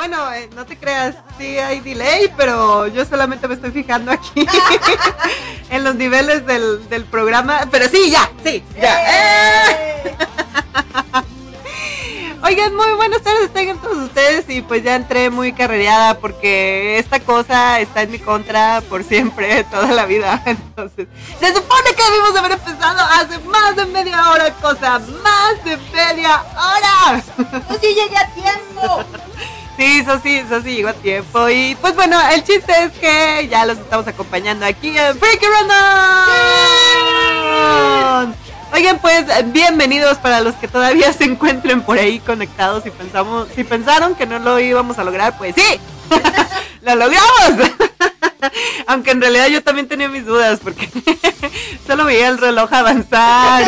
Bueno, eh, no te creas, sí hay delay, pero yo solamente me estoy fijando aquí en los niveles del, del, programa. Pero sí, ya, sí, ya. ¡Eh! Oigan, muy buenas tardes tengan todos ustedes y pues ya entré muy carrereada porque esta cosa está en mi contra por siempre, toda la vida. Entonces, se supone que debimos haber empezado hace más de media hora, cosa, más de media hora. Yo sí llegué a tiempo. Sí, eso sí, eso sí llegó a tiempo. Y pues bueno, el chiste es que ya los estamos acompañando aquí en Freaky Random. Oigan, pues bienvenidos para los que todavía se encuentren por ahí conectados y pensamos, si pensaron que no lo íbamos a lograr, pues sí, lo logramos. Aunque en realidad yo también tenía mis dudas porque solo veía el reloj avanzar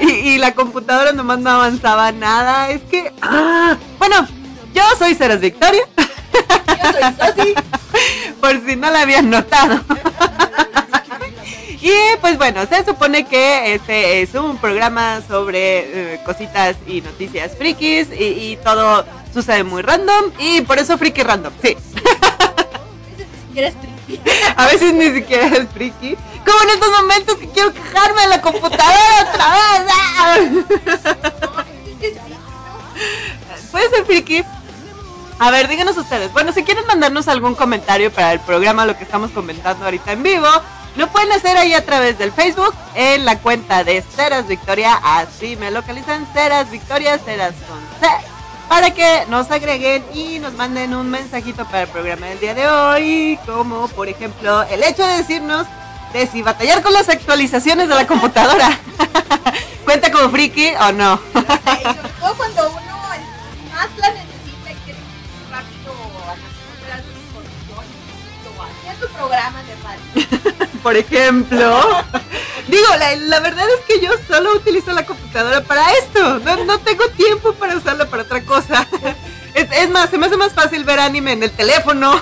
y, la computadora nomás no avanzaba nada. Es que, ah, bueno, yo soy Ceres Victoria. Yo soy Sosi. Por si no la habían notado. Y pues bueno, se supone que este es un programa sobre eh, cositas y noticias frikis y, todo sucede muy random y por eso friki random, sí. A veces ni siquiera es friki. Como en estos momentos que quiero quejarme de la computadora otra vez. Puede ser friki. A ver, díganos ustedes. Bueno, si quieren mandarnos algún comentario para el programa, lo que estamos comentando ahorita en vivo, lo pueden hacer ahí a través del Facebook, en la cuenta de Ceras Victoria, así me localizan, Ceras Victoria, Ceras con C, para que nos agreguen y nos manden un mensajito para el programa del día de hoy, como por ejemplo el hecho de decirnos de si batallar con las actualizaciones de la computadora cuenta como friki o no. A su programa de radio. por ejemplo. Digo, la, verdad es que yo solo utilizo la computadora para esto. No, tengo tiempo para usarla para otra cosa. Es, más, se me hace más fácil ver anime en el teléfono.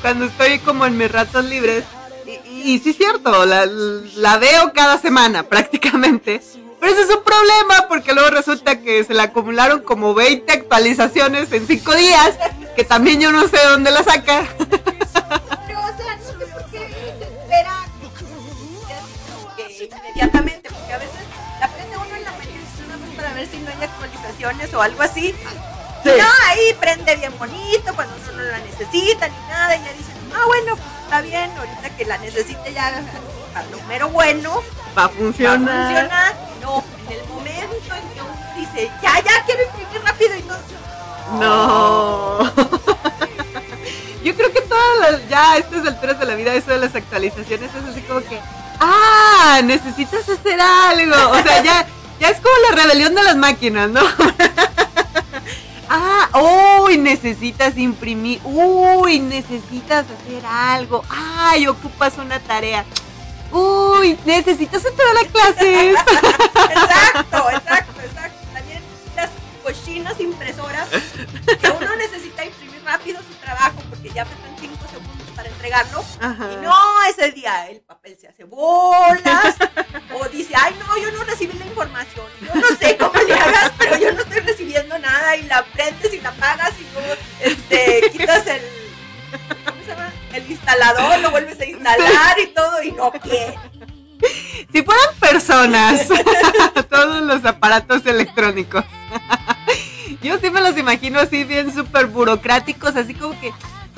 Cuando estoy como en mis ratos libres. Y, sí es cierto, la, la veo cada semana prácticamente. Pero eso es un problema porque luego resulta que se le acumularon como 20 actualizaciones en 5 días, que también yo no sé dónde la saca. Inmediatamente, porque a veces la prende uno en la mañana para ver si no hay actualizaciones o algo así. No, ahí prende bien bonito cuando uno no la necesita ni nada, y ya dicen, ah, bueno, está bien, ahorita que la necesite ya a lo mero bueno, va a funcionar. Va No, en el momento en que uno dice, ya, ya quiero imprimir rápido y todo. No. Yo creo que todas las, ya a estas alturas de la vida, eso de las actualizaciones es así como que, ah, necesitas hacer algo. O sea, ya, ya es como la rebelión de las máquinas, ¿no? ah, uy, necesitas imprimir, uy, necesitas hacer algo, ay, ocupas una tarea. Uy, necesitas entrar a la clases. exacto, exacto, exacto. También las cochinas impresoras que uno necesita imprimir rápido su trabajo porque ya faltan 5 segundos para entregarlo. Y no, ese día el papel se hace bolas. o dice, ay, no, yo no recibí la información. Yo no sé cómo le hagas, pero yo no estoy recibiendo nada. Y la prendes y la pagas y luego este, quitas el. ¿Cómo se llama? El instalador, lo vuelves a instalar y todo, y no quiere. Si fueran personas, todos los aparatos electrónicos. Yo sí me los imagino así bien súper burocráticos, así como que,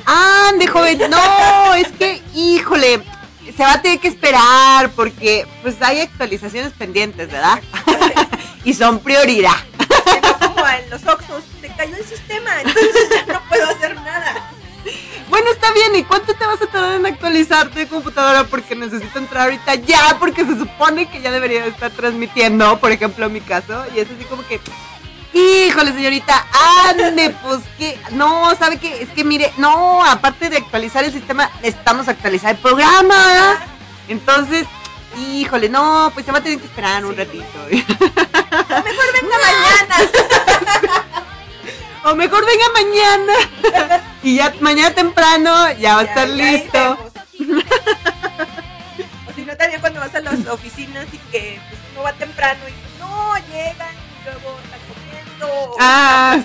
ande joven, no, es que, híjole, se va a tener que esperar porque pues hay actualizaciones pendientes, ¿verdad? y son prioridad. como en los Oxos, se cayó el sistema, entonces ya no puedo hacer nada. Bueno, está bien, ¿y cuánto te vas a tardar en actualizarte de computadora? Porque necesito entrar ahorita ya, porque se supone que ya debería estar transmitiendo, por ejemplo, en mi caso, y es así como que, Híjole, señorita, ande, pues que, no, ¿sabe qué? Es que mire, no, aparte de actualizar el sistema, necesitamos actualizar el programa. Entonces, híjole, no, pues se va a tener que esperar un ratito. O mejor venga mañana. o mejor venga mañana. Y ya mañana temprano ya va a estar listo. o si no, también cuando vas a las oficinas y que pues, uno va temprano y no llegan y luego ah,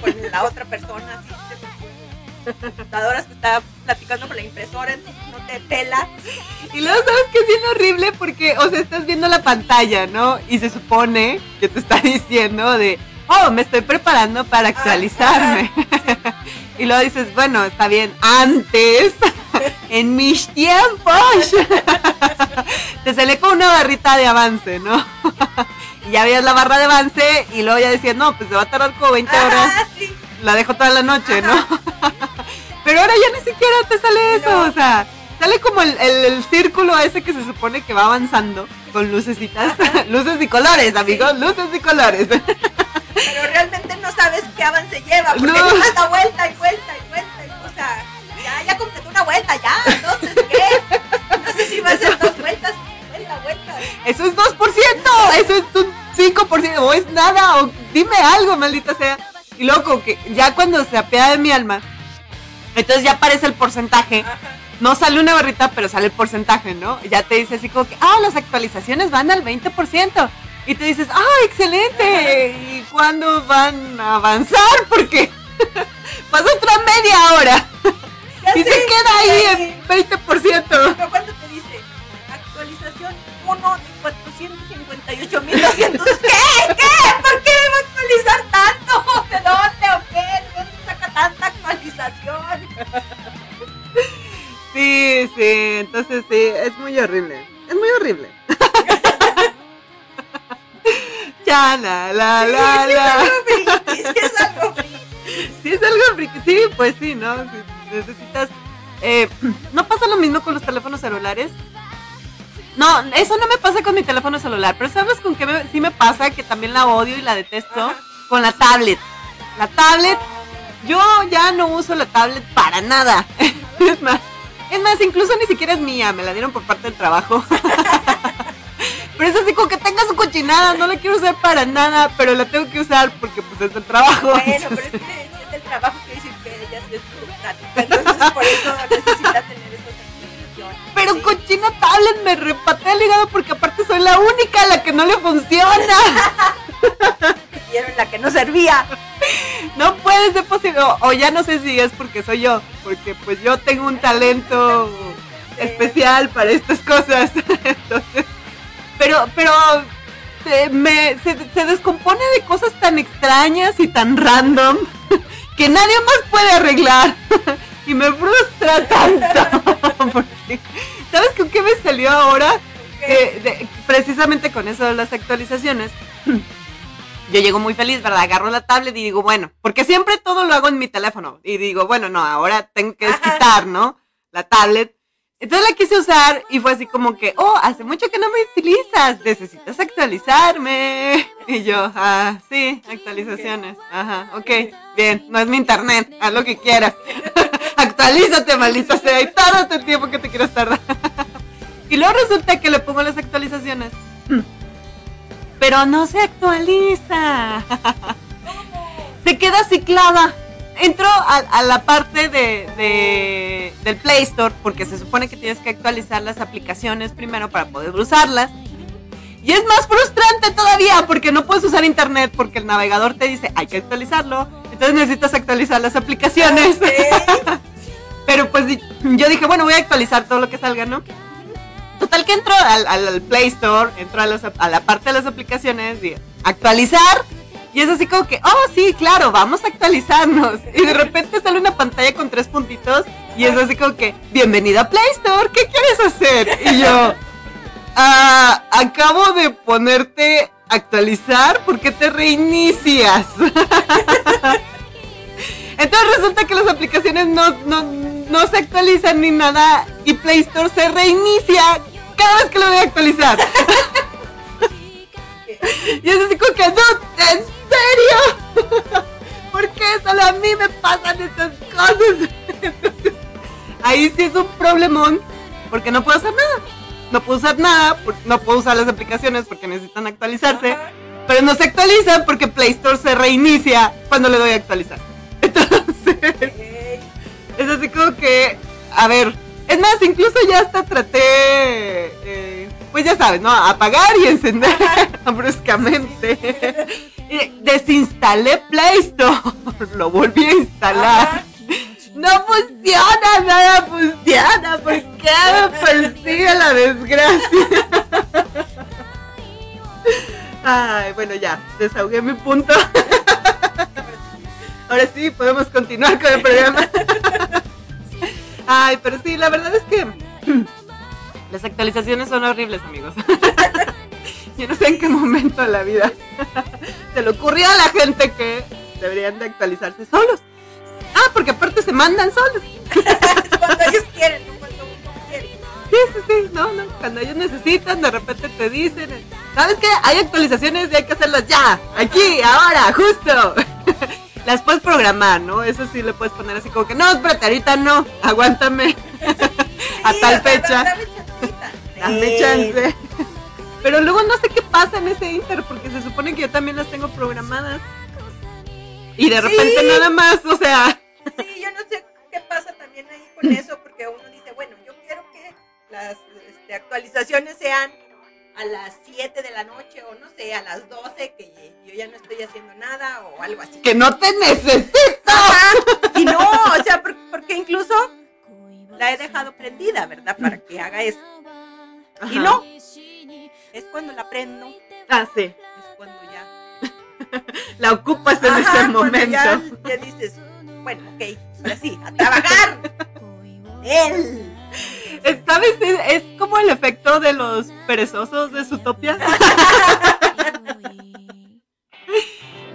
con el, la otra persona, así, computadoras que está platicando con la impresora, entonces no te pela. Y luego sabes que es bien horrible porque, o sea, estás viendo la pantalla, ¿no? Y se supone que te está diciendo de, oh, me estoy preparando para actualizarme. y luego dices, bueno, está bien, antes, en mis tiempos, te sale con una barrita de avance, ¿no? y ya veías la barra de avance y luego ya decías, no, pues se va a tardar como 20 horas. La dejo toda la noche, ¿no? Pero ahora ya ni siquiera te sale eso, o sea, sale como el, círculo ese que se supone que va avanzando con lucecitas, luces y colores, amigos, luces y colores. Pero realmente no sabes qué avance lleva, porque no. da vuelta y vuelta y vuelta, y, o sea, ya, ya completó una vuelta, ya, entonces, ¿qué? No sé si va a ser dos vueltas, vuelta, vuelta. Eso es 2%, eso es un 5%, o es nada, o dime algo, maldita sea. Y loco, que ya cuando se apea de mi alma, entonces ya aparece el porcentaje. No sale una barrita, pero sale el porcentaje, ¿no? Ya te dice así como que, ah, las actualizaciones van al 20%. Y te dices, ah, excelente. ¿Y cuándo van a avanzar? Porque pasa otra media hora. Y se queda ahí en 20%. Pero cuando te dice, actualización 1 de 458.200. ¿Qué? ¿Qué? ¿Por qué a actualizar tanto? ¿De dónde o qué? ¿De dónde saca tanta actualización? Sí, sí, entonces sí, es muy horrible. Es muy horrible. ya, la, la, la, la. Sí, es algo friki. Sí, es algo friki. Sí, pues sí, ¿no? Necesitas. Eh, ¿No pasa lo mismo con los teléfonos celulares? No, eso no me pasa con mi teléfono celular, pero ¿sabes con qué sí me pasa? Que también la odio y la detesto. Con la tablet. La tablet, yo ya no uso la tablet para nada. es más, es más, incluso ni siquiera es mía, me la dieron por parte del trabajo. pero es así como que tenga su cochinada, no la quiero usar para nada, pero la tengo que usar porque pues es del trabajo. Bueno, pero es que es del trabajo que decir que es entonces por eso necesita tener pero cochina tablet me repatea el hígado porque aparte soy la única a la que no le funciona. y era la que no servía. No puede ser posible. O, ya no sé si es porque soy yo. Porque pues yo tengo un talento especial para estas cosas. Entonces. Pero, pero se, me, se, se descompone de cosas tan extrañas y tan random que nadie más puede arreglar. y me frustra tanto. ¿Sabes con qué me salió ahora? precisamente con eso de las actualizaciones. Yo llego muy feliz, ¿verdad? Agarro la tablet y digo, bueno, porque siempre todo lo hago en mi teléfono. Y digo, bueno, no, ahora tengo que desquitar, ¿no? La tablet. Entonces la quise usar y fue así como que, oh, hace mucho que no me utilizas, necesitas actualizarme. Y yo, ah, sí, actualizaciones. Ajá, ok, bien, no es mi internet, haz lo que quieras. Actualízate, maldita sea, y el tiempo que te quieras tardar. y luego resulta que le pongo las actualizaciones. Pero no se actualiza. se queda ciclada. Entró a, la parte de, del Play Store porque se supone que tienes que actualizar las aplicaciones primero para poder usarlas. Y es más frustrante todavía porque no puedes usar internet porque el navegador te dice hay que actualizarlo. Entonces necesitas actualizar las aplicaciones. Pero pues yo dije, bueno, voy a actualizar todo lo que salga, ¿no? Total que entro al, Play Store, entro a, la parte de las aplicaciones y actualizar. Y es así como que, oh, sí, claro, vamos a actualizarnos. Y de repente sale una pantalla con tres puntitos y es así como que, bienvenido a Play Store, ¿qué quieres hacer? Y yo, ah, acabo de ponerte actualizar, ¿por qué te reinicias? Entonces resulta que las aplicaciones no, no, se actualizan ni nada y Play Store se reinicia cada vez que lo voy a actualizar. y es así como que, no, ¿en serio? ¿Por qué solo a mí me pasan estas cosas? ahí sí es un problemón porque no puedo hacer nada. No puedo usar nada, no puedo usar las aplicaciones porque necesitan actualizarse. Pero no se actualizan porque Play Store se reinicia cuando le doy a actualizar. Entonces, es así como que, a ver, es más, incluso ya hasta traté, eh, pues ya sabes, ¿no? Apagar y encender bruscamente. Desinstalé Play Store, lo volví a instalar. No funciona, nada funciona. ¿Por qué me persigue la desgracia? Ay, bueno, ya, desahogué mi punto. Ahora sí, podemos continuar con el programa. Ay, pero sí, la verdad es que las actualizaciones son horribles, amigos. Yo no sé en qué momento de la vida se le ocurrió a la gente que deberían de actualizarse solos. Ah, porque aparte se mandan solos. cuando ellos quieren, no cuando uno quiere. Sí, sí, sí, no, no. Cuando ellos necesitan, de repente te dicen, ¿sabes qué? Hay actualizaciones y hay que hacerlas ya, aquí, ahora, justo. Las puedes programar, ¿no? Eso sí le puedes poner así como que, no, espérate, ahorita no, aguántame. a tal fecha. Dame chance. Pero luego no sé qué pasa en ese inter, porque se supone que yo también las tengo programadas. Y de repente nada más, o sea. Sí, yo no sé qué pasa también ahí con eso, porque uno dice, bueno, yo quiero que las este, actualizaciones sean a las 7 de la noche o no sé, a las 12, que yo ya no estoy haciendo nada o algo así. Que no te necesito. Y no, o sea, porque, incluso la he dejado prendida, ¿verdad? Para que haga eso. Y no, es cuando la prendo. Ah, sí. Es cuando ya la ocupas en ese momento. Ya, dices, bueno, ok, ahora sí, a trabajar. Él. ¿Sabes? Es, como el efecto de los perezosos de Zootopia.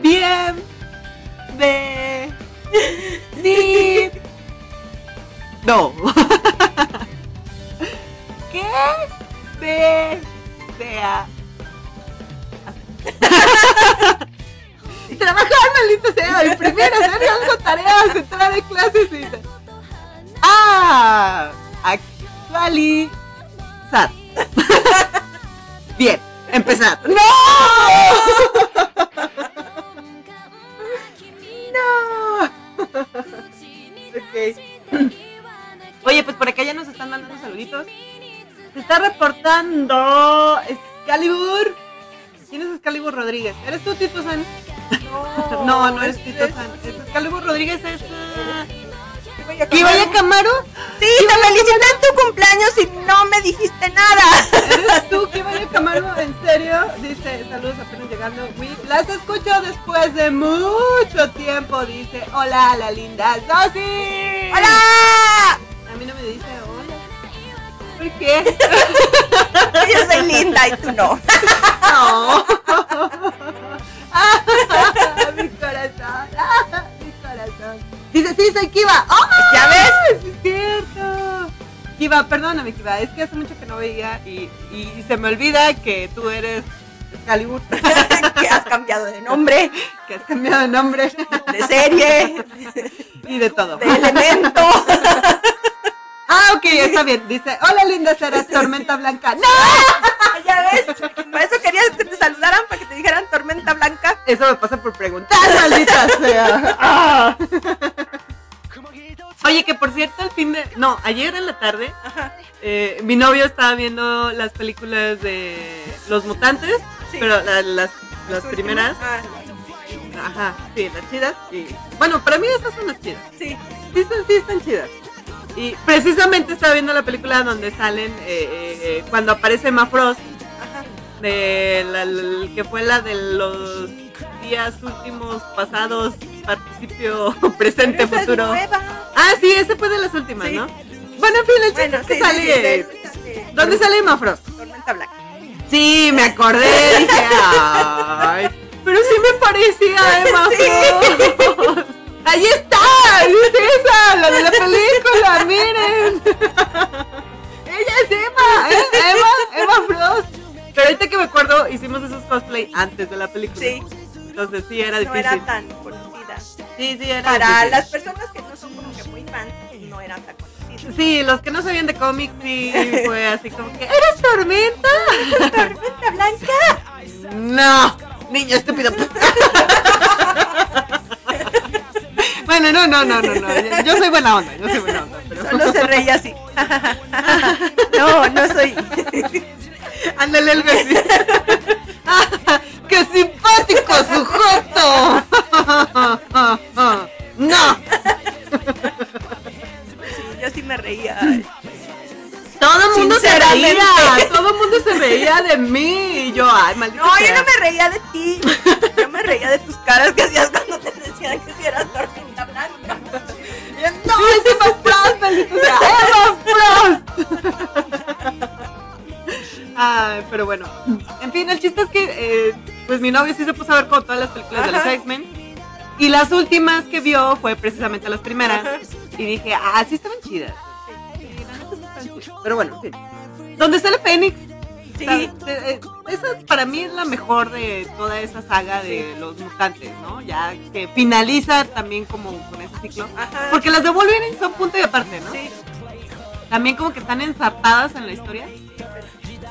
Bien. De. Sí. No. ¿Qué? De. Sea. trabajar, maldito sea, imprimir, hacer algo, tareas, entrar en clases y Ah, actualizar. Bien, empezar. ¡No! ¡No! ok. Oye, pues por acá ya nos están mandando saluditos. Se está reportando Excalibur. ¿Quién es Excalibur Rodríguez? ¿Eres tú, Tito San? No, no, no es Tito San. Excalibur Rodríguez es. Uh... vaya Camaro? Sí, te felicité en tu cumpleaños y no me dijiste nada. ¿Eres tú, vaya Camaro? ¿En serio? Dice, saludos apenas llegando. Las escucho después de mucho tiempo. Dice, hola, la linda Sosi. ¡Hola! A mí no me dice hola. ¿Por qué? Yo soy linda y tú no. No. mi corazón. mi corazón. Dice, sí, soy Kiva. ¡Oh! ¿Ya ves? es cierto. Kiva, perdóname, Kiva. Es que hace mucho que no veía y, y se me olvida que tú eres Excalibur. que has cambiado de nombre. Que has cambiado de nombre. De serie. Y de todo. De elemento. Ah, ok, está bien. Dice, hola linda, será Tormenta Blanca. ¡No! ya ves, por eso querías que te saludaran, para que te dijeran Tormenta Blanca. Eso me pasa por preguntar, maldita sea. Ah. Oye, que por cierto, el fin de... No, ayer en la tarde, eh, mi novio estaba viendo las películas de Los Mutantes, pero las, las primeras... Ah. Ajá, sí, las chidas. Y, bueno, para mí esas son las chidas. Sí. Sí, sí están chidas. Y precisamente estaba viendo la película donde salen, eh, eh, eh, cuando aparece Emma Frost, de la, que fue la de los días últimos, pasados, participio, presente, futuro. Ah, sí, ese fue de las últimas, ¿no? Bueno, en fin, el chiste que sale. ¿Dónde sale Emma Frost? Tormenta. Sí, me acordé, dije, ay, pero sí me parecía Emma Frost. ¡Ahí está! ¡Es esa! ¡La de la película! ¡Miren! ¡Ella es Emma! Emma, Emma Frost. Pero ahorita que me acuerdo, hicimos esos cosplay antes de la película. Sí. Entonces sí, era difícil. No era tan conocida. Sí, sí, era Para las personas que no son como que muy fans, no eran tan conocidas. Sí, los que no sabían de cómics, sí, fue así como que, ¿eres Tormenta? ¿Tormenta Blanca? No, niño estúpido. Bueno, no, no, no, no, no. Yo soy buena onda, yo soy buena onda. Pero... Solo se reía así. no, no soy. Ándale algo así. ¡Qué simpático sujeto! ¡No! Sí, yo sí me reía. Todo el mundo se reía, todo el mundo se reía de mí. Y yo, ay, maldito. No, sea. yo no me reía de ti. Yo me reía de tus caras pero bueno. En fin, el chiste es que, eh, pues mi novio sí se puso a ver con todas las películas de los Ajá. X-Men. Y las últimas que vio fue precisamente las primeras. Ajá. Y dije, ah, sí estaban chidas. Sí, sí. Pero bueno, en fin. ¿Dónde sale Fénix? Sí. Eh, eh, Esa para mí es la mejor de toda esa saga de los mutantes, ¿no? Ya que finaliza también como con ese ciclo. Ajá. Porque las de Wolverine son punto y aparte, ¿no? Sí. También como que están ensartadas en la historia.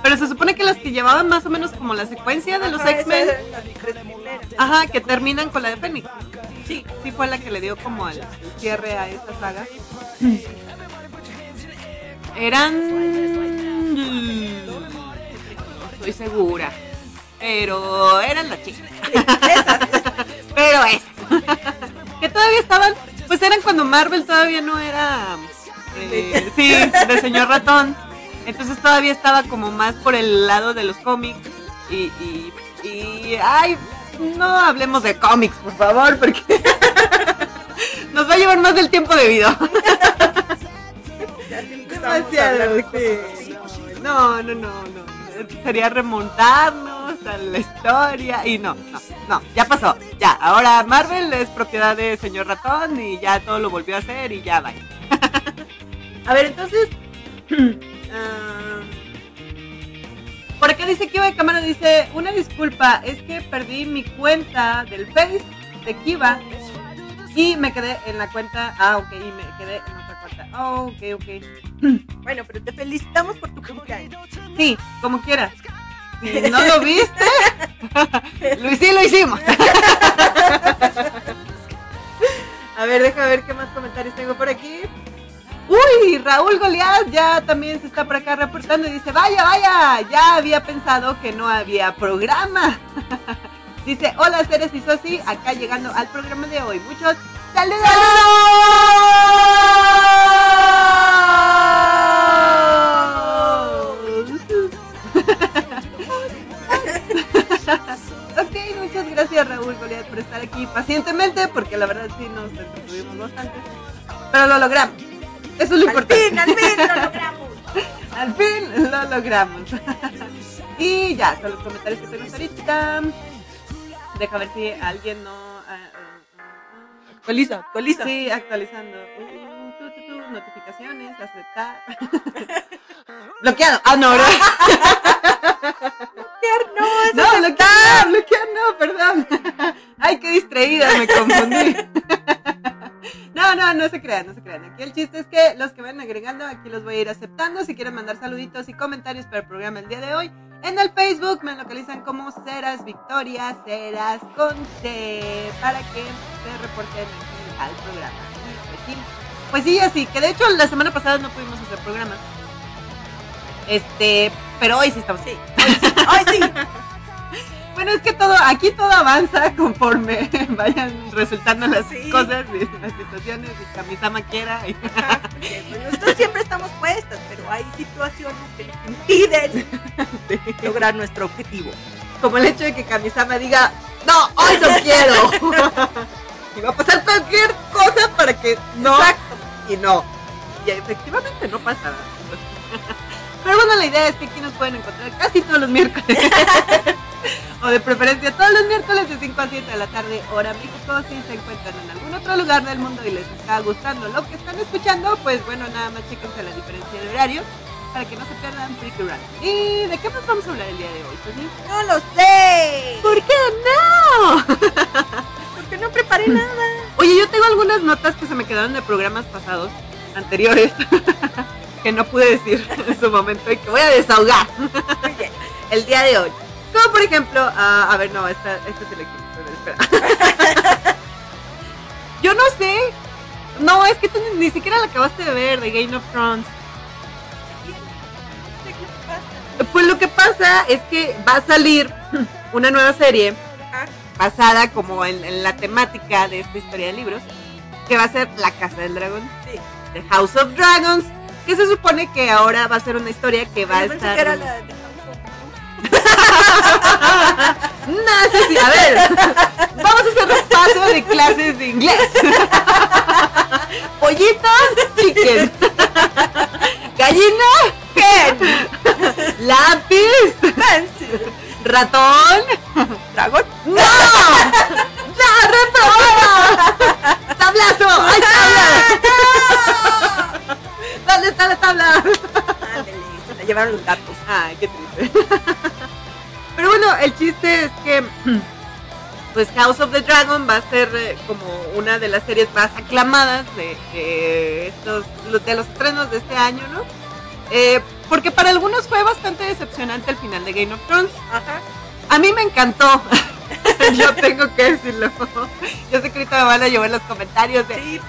Pero se supone que las que llevaban más o menos como la secuencia de los X-Men, ajá, que terminan con la de Fénix. Sí. Sí fue la que le dio como el, el cierre a esa saga. Eran... Estoy segura. Pero eran las chicas. Pero esas. que todavía estaban, pues eran cuando Marvel todavía no era, eh, sí, de señor ratón. Entonces todavía estaba como más por el lado de los cómics. Y, y, y ay, no hablemos de cómics, por favor, porque nos va a llevar más del tiempo debido. Demasiado, sí. No, no, no, no. Sería remontarnos a la historia. Y no, no, no, ya pasó. Ya, ahora Marvel es propiedad de señor ratón y ya todo lo volvió a hacer y ya va. a ver, entonces. ah, por acá dice Kiva de cámara, dice, una disculpa, es que perdí mi cuenta del Face de Kiva y me quedé en la cuenta, ah, ok, y me quedé en otra cuenta. Oh, ok, ok. Bueno, pero te felicitamos por tu cumpleaños. Sí, como quieras. Si no lo viste, lo, sí lo hicimos. A ver, deja ver qué más comentarios tengo por aquí. Uy, Raúl Goliat ya también se está por acá reportando y dice, vaya, vaya, ya había pensado que no había programa. Dice, hola Ceres y Sosi, acá llegando al programa de hoy. Muchos saludos. ok, muchas gracias Raúl Goliat por estar aquí pacientemente, porque la verdad sí nos entretuvimos bastante. Pero lo logramos. Eso es lo Al importante. fin, al fin lo logramos. Al fin lo logramos. y ya, son los comentarios que tenemos ahorita. Deja ver si alguien no. ah, ah, ah. Actualiza, actualiza. Sí, actualizando. Uh, tu, tu, tu, notificaciones, aceptar. Bloqueado. Ah, no, ¿verdad? No, eso No, bloquear, bloquear, no, perdón. Ay, qué distraída, me confundí. No, no, no se crean, no se crean. Aquí el chiste es que los que van agregando, aquí los voy a ir aceptando. Si quieren mandar saluditos y comentarios para el programa el día de hoy, en el Facebook me localizan como Ceras Victoria, Ceras con para que se reporten al programa. Pues sí, pues sí, así, que de hecho la semana pasada no pudimos hacer programa. Este, pero hoy sí estamos. Sí, hoy sí. Bueno, es que todo, aquí todo avanza conforme vayan resultando las Sí. cosas y las situaciones y Kamisama quiera. y- Ajá, porque, pues, nosotros siempre estamos puestas, pero hay situaciones que nos impiden lograr nuestro objetivo. como el hecho de que Kamisama diga, no, hoy no quiero. y va a pasar cualquier cosa para que no Exacto. y no. Y efectivamente no pasa. Pero bueno, la idea es que aquí nos pueden encontrar casi todos los miércoles. o de preferencia todos los miércoles de 5 a 7 de la tarde, hora México. Si se encuentran en algún otro lugar del mundo y les está gustando lo que están escuchando, pues bueno, nada más chéquense la diferencia de horario para que no se pierdan Freaky Run. ¿Y de qué más vamos a hablar el día de hoy? Pues, ¿sí? No lo sé. ¿Por qué no? Porque no preparé nada. Oye, yo tengo algunas notas que se me quedaron de programas pasados, anteriores, que no pude decir en su momento y que voy a desahogar el día de hoy. Como por ejemplo, ah, a ver, no, esta, esta es el equipo. Espera. yo no sé. No, es que tú ni, siquiera la acabaste de ver de Game of Thrones. Pues lo que pasa es que va a salir una nueva serie basada como en, la temática de esta historia de libros, que va a ser La Casa del Dragón, sí. The House of Dragons, que se supone que ahora va a ser una historia que va a estar... era la de no, sí, sí, a ver, vamos a hacer repaso de clases de inglés. Pollito, chicken. Gallina, hen. Lápiz, pencil. Ratón, dragón. ¡No! ¡No, reprobada! ¡Tablazo! ¡Ay, tabla! ¿Dónde está la tabla? Ándale, se la llevaron los gatos. Ay, qué triste. Pero bueno, el chiste es que pues House of the Dragon va a ser eh, como una de las series más aclamadas de, estos de los estrenos de este año, ¿no? Eh, porque para algunos fue bastante decepcionante el final de Game of Thrones. Ajá. A mí me encantó. Yo tengo que decirlo. Yo sé que ahorita me van a llevar los comentarios de. Sí.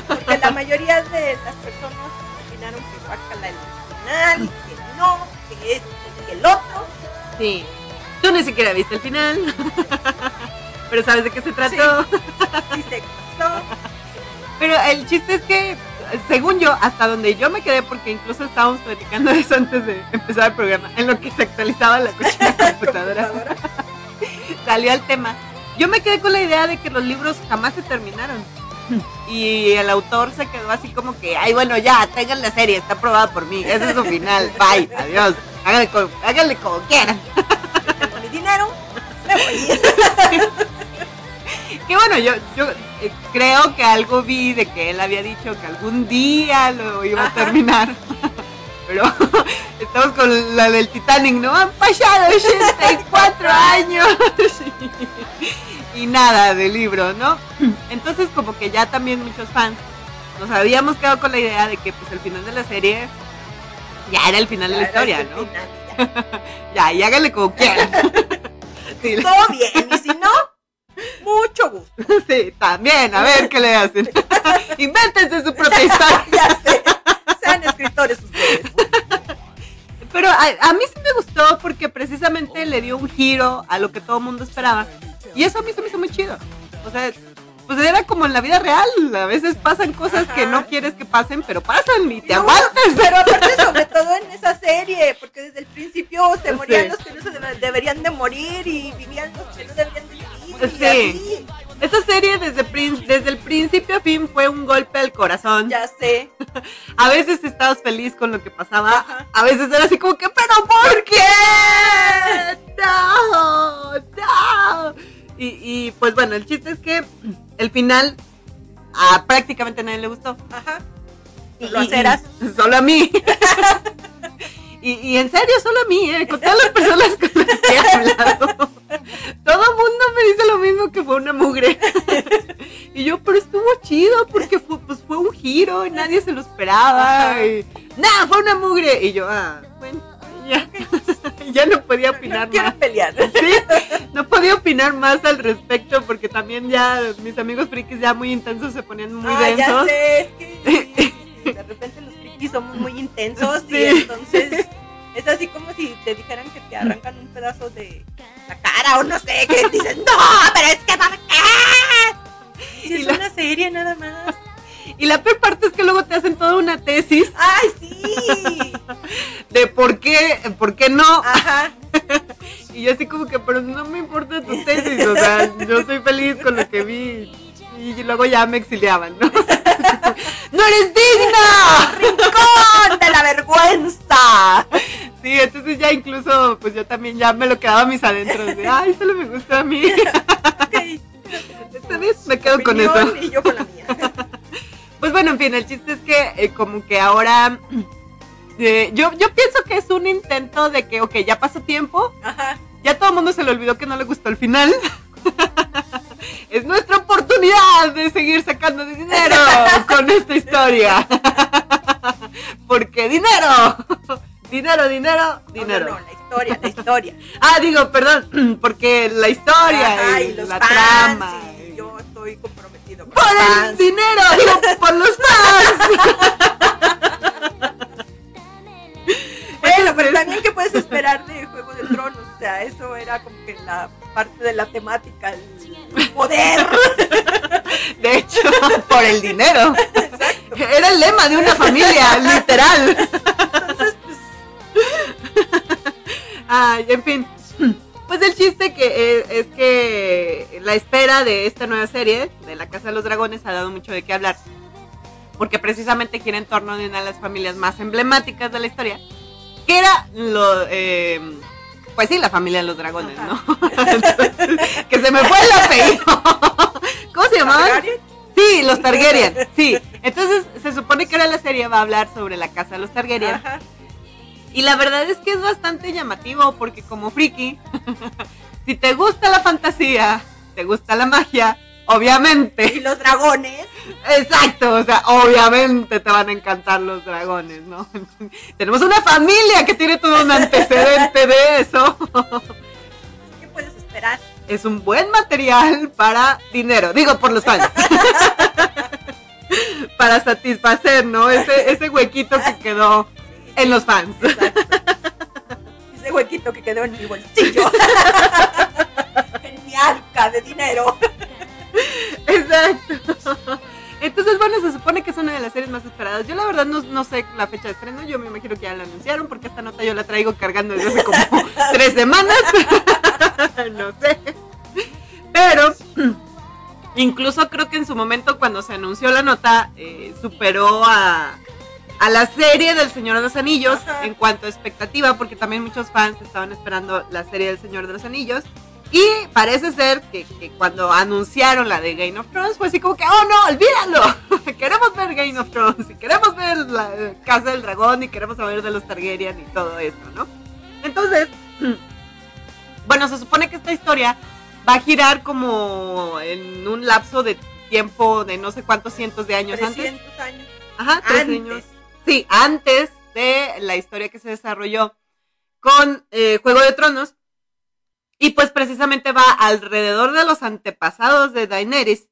Porque la mayoría de las personas opinaron que guacala el final, que no, que es que el otro. Sí. Tú ni siquiera viste el final. Pero sabes de qué se trató. Sí, se. Pero el chiste es que, según yo, hasta donde yo me quedé, porque incluso estábamos platicando de eso antes de empezar el programa, en lo que se actualizaba la cochina computadora, salió el tema. Yo me quedé con la idea de que los libros jamás se terminaron. Y el autor se quedó así como que, ay, bueno, ya, tengan la serie, está aprobada por mí, ese es su final, bye, adiós, háganle como, quieran. Tengo mi dinero, me voy. que bueno, yo, yo eh, creo que algo vi de que él había dicho que algún día lo iba a terminar. Pero estamos con la del Titanic, ¿no? Han pasado 84 años. y nada de libro, ¿no? Entonces como que ya también muchos fans nos habíamos quedado con la idea de que pues el final de la serie ya era el final de la historia, ¿no? ya. y háganle como quieran. Todo bien, y si no, mucho gusto. Sí, también, a ver qué le hacen. Invéntense su propia historia. ya sé. Sean escritores ustedes. Pero a, mí sí me gustó porque precisamente le dio un giro a lo que todo el mundo esperaba. Y eso a mí se me hizo muy chido. O sea, pues era como en la vida real. A veces pasan cosas que no quieres que pasen, pero pasan y te aguantas. Pero aparte, sobre todo en esa serie, porque desde el principio se morían los que no se deberían de morir y vivían los que no deberían de vivir. Sí. Esa serie desde, desde el principio a fin fue un golpe al corazón. Ya sé. a veces estabas feliz con lo que pasaba. A veces era así como que, pero ¿por qué? No, no. Y, pues bueno, el chiste es que el final a prácticamente nadie le gustó. Ajá. Y, lo haceras. solo a mí. y, en serio, solo a mí, ¿eh? con todas las personas con las que he hablado. Todo el mundo me dice lo mismo que fue una mugre. y yo, pero estuvo chido porque fue, pues fue un giro y nadie se lo esperaba. Y, ¡Nah! Fue una mugre. Y yo, ah, bueno, ya. ya no podía opinar no quiero más. pelear. Sí, no podía opinar más al respecto porque también ya mis amigos frikis ya muy intensos se ponían muy ah, densos. Ya sé, es que de repente los frikis somos muy intensos y entonces es así como si te dijeran que te arrancan un pedazo de la cara o no sé, que dices, no, pero es que ¿para qué? Si es una serie nada más. Y la peor parte es que luego te hacen toda una tesis. ¡Ay, sí! De por qué, por qué no. Ajá. Y yo así como que, pero no me importa tu tesis, o sea, yo soy feliz con lo que vi. Y luego ya me exiliaban, ¿no? ¡No eres digna! ¡Rincón de la vergüenza! Sí, entonces ya incluso, pues yo también ya me lo quedaba a mis adentros de, ay, solo me gusta a mí. Ok. Esta vez me quedo con eso. Y yo con la mía. Pues bueno, en fin, el chiste es que eh, como que ahora... Eh, yo, yo pienso que es un intento de que, ok, ya pasó tiempo. Ajá. Ya todo el mundo se le olvidó que no le gustó el final. es nuestra oportunidad de seguir sacando dinero con esta historia. Porque dinero. Dinero, dinero, dinero. No, la historia, la historia. ah, digo, perdón, porque la historia y, la trama. yo estoy por el dinero, por los fans. bueno, pero también que puede era como que la parte de la temática, el poder. De hecho, por el dinero. Exacto. Era el lema de una familia, literal. Entonces, pues... Ay, en fin. Pues el chiste que es, es, que la espera de esta nueva serie, de La Casa de los Dragones, ha dado mucho de qué hablar. Porque precisamente gira en torno de una de las familias más emblemáticas de la historia, que era lo, eh, pues sí, la familia de los dragones, ¿no? que se me fue el apellido. ¿Cómo se llamaban? Sí, los Targaryen, sí. Entonces se supone que ahora la serie va a hablar sobre la casa de los Targaryen. Y la verdad es que es bastante llamativo porque como friki, si te gusta la fantasía, te gusta la magia, obviamente. Y los dragones. Exacto, o sea, obviamente te van a encantar los dragones, ¿no? Tenemos una familia que tiene todo un antecedente de eso. ¿Qué puedes esperar? Es un buen material para dinero, digo por los fans. para satisfacer, ¿no? Ese, ese huequito que quedó en los fans. Ese huequito que quedó en mi bolsillo. en mi arca de dinero. Exacto. Entonces, bueno, se supone que es una de las series más esperadas. Yo la verdad no, sé la fecha de estreno, yo me imagino que ya la anunciaron porque esta nota yo la traigo cargando desde hace como tres semanas. no sé. Pero, incluso creo que en su momento cuando se anunció la nota, eh, superó a, a la serie del Señor de los Anillos en cuanto a expectativa, porque también muchos fans estaban esperando la serie del Señor de los Anillos. Y parece ser que, cuando anunciaron la de Game of Thrones fue así como que, oh no, olvídalo. queremos ver Game of Thrones y queremos ver la Casa del Dragón y queremos saber de los Targaryen y todo esto, ¿no? Entonces, bueno, se supone que esta historia va a girar como en un lapso de tiempo de no sé cuántos cientos de años 300 antes. años. Ajá, tres años. Sí, antes de la historia que se desarrolló con eh, Juego de Tronos. Y pues precisamente va alrededor de los antepasados de Daenerys.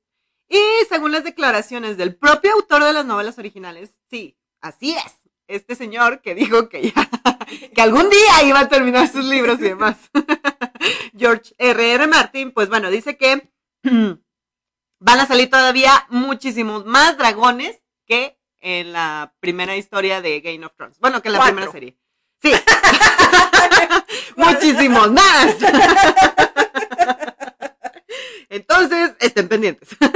Y según las declaraciones del propio autor de las novelas originales, sí, así es. Este señor que dijo que ya, que algún día iba a terminar sus libros y demás. George R. R. Martin, pues bueno, dice que van a salir todavía muchísimos más dragones que en la primera historia de Game of Thrones. Bueno, que en la primera serie. Sí. Muchísimos más. Entonces, estén pendientes.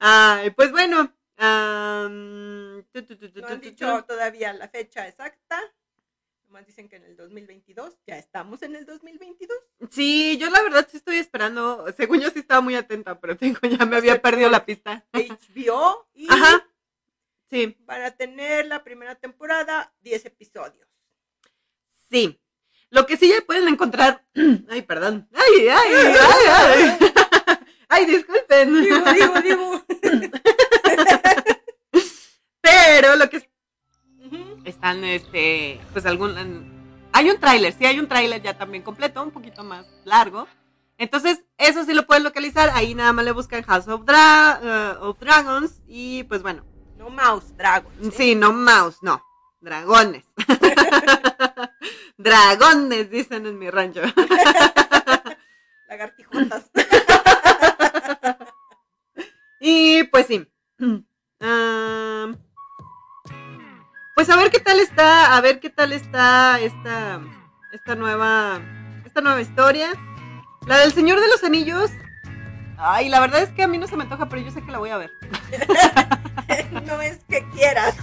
Ay, pues bueno. no han dicho todavía la fecha exacta. Nomás dicen que en el 2022. Ya estamos en el 2022. Sí, yo la verdad sí estoy esperando. Según yo sí estaba muy atenta, pero tengo, ya me había perdido la pista. HBO y Ajá. Sí. Para tener la primera temporada, 10 episodios. Sí. Lo que sí ya pueden encontrar. Ay, perdón. Ay, ay, ay, ay. Ay, disculpen. Digo, digo, digo. Este, pues algún. Hay un tráiler, sí hay un tráiler ya también completo, un poquito más largo. Entonces, eso sí lo pueden localizar. Ahí nada más le buscan House of, Dra uh, of Dragons. Y pues bueno, no mouse, dragons. ¿eh? Sí, no mouse, no. Dragones. Dragones, dicen en mi rancho. Lagartijotas. y pues sí. pues a ver qué tal está, a ver qué tal está esta, esta nueva, esta nueva historia. La del Señor de los Anillos. Ay, la verdad es que a mí no se me antoja, pero yo sé que la voy a ver. no es que quieras.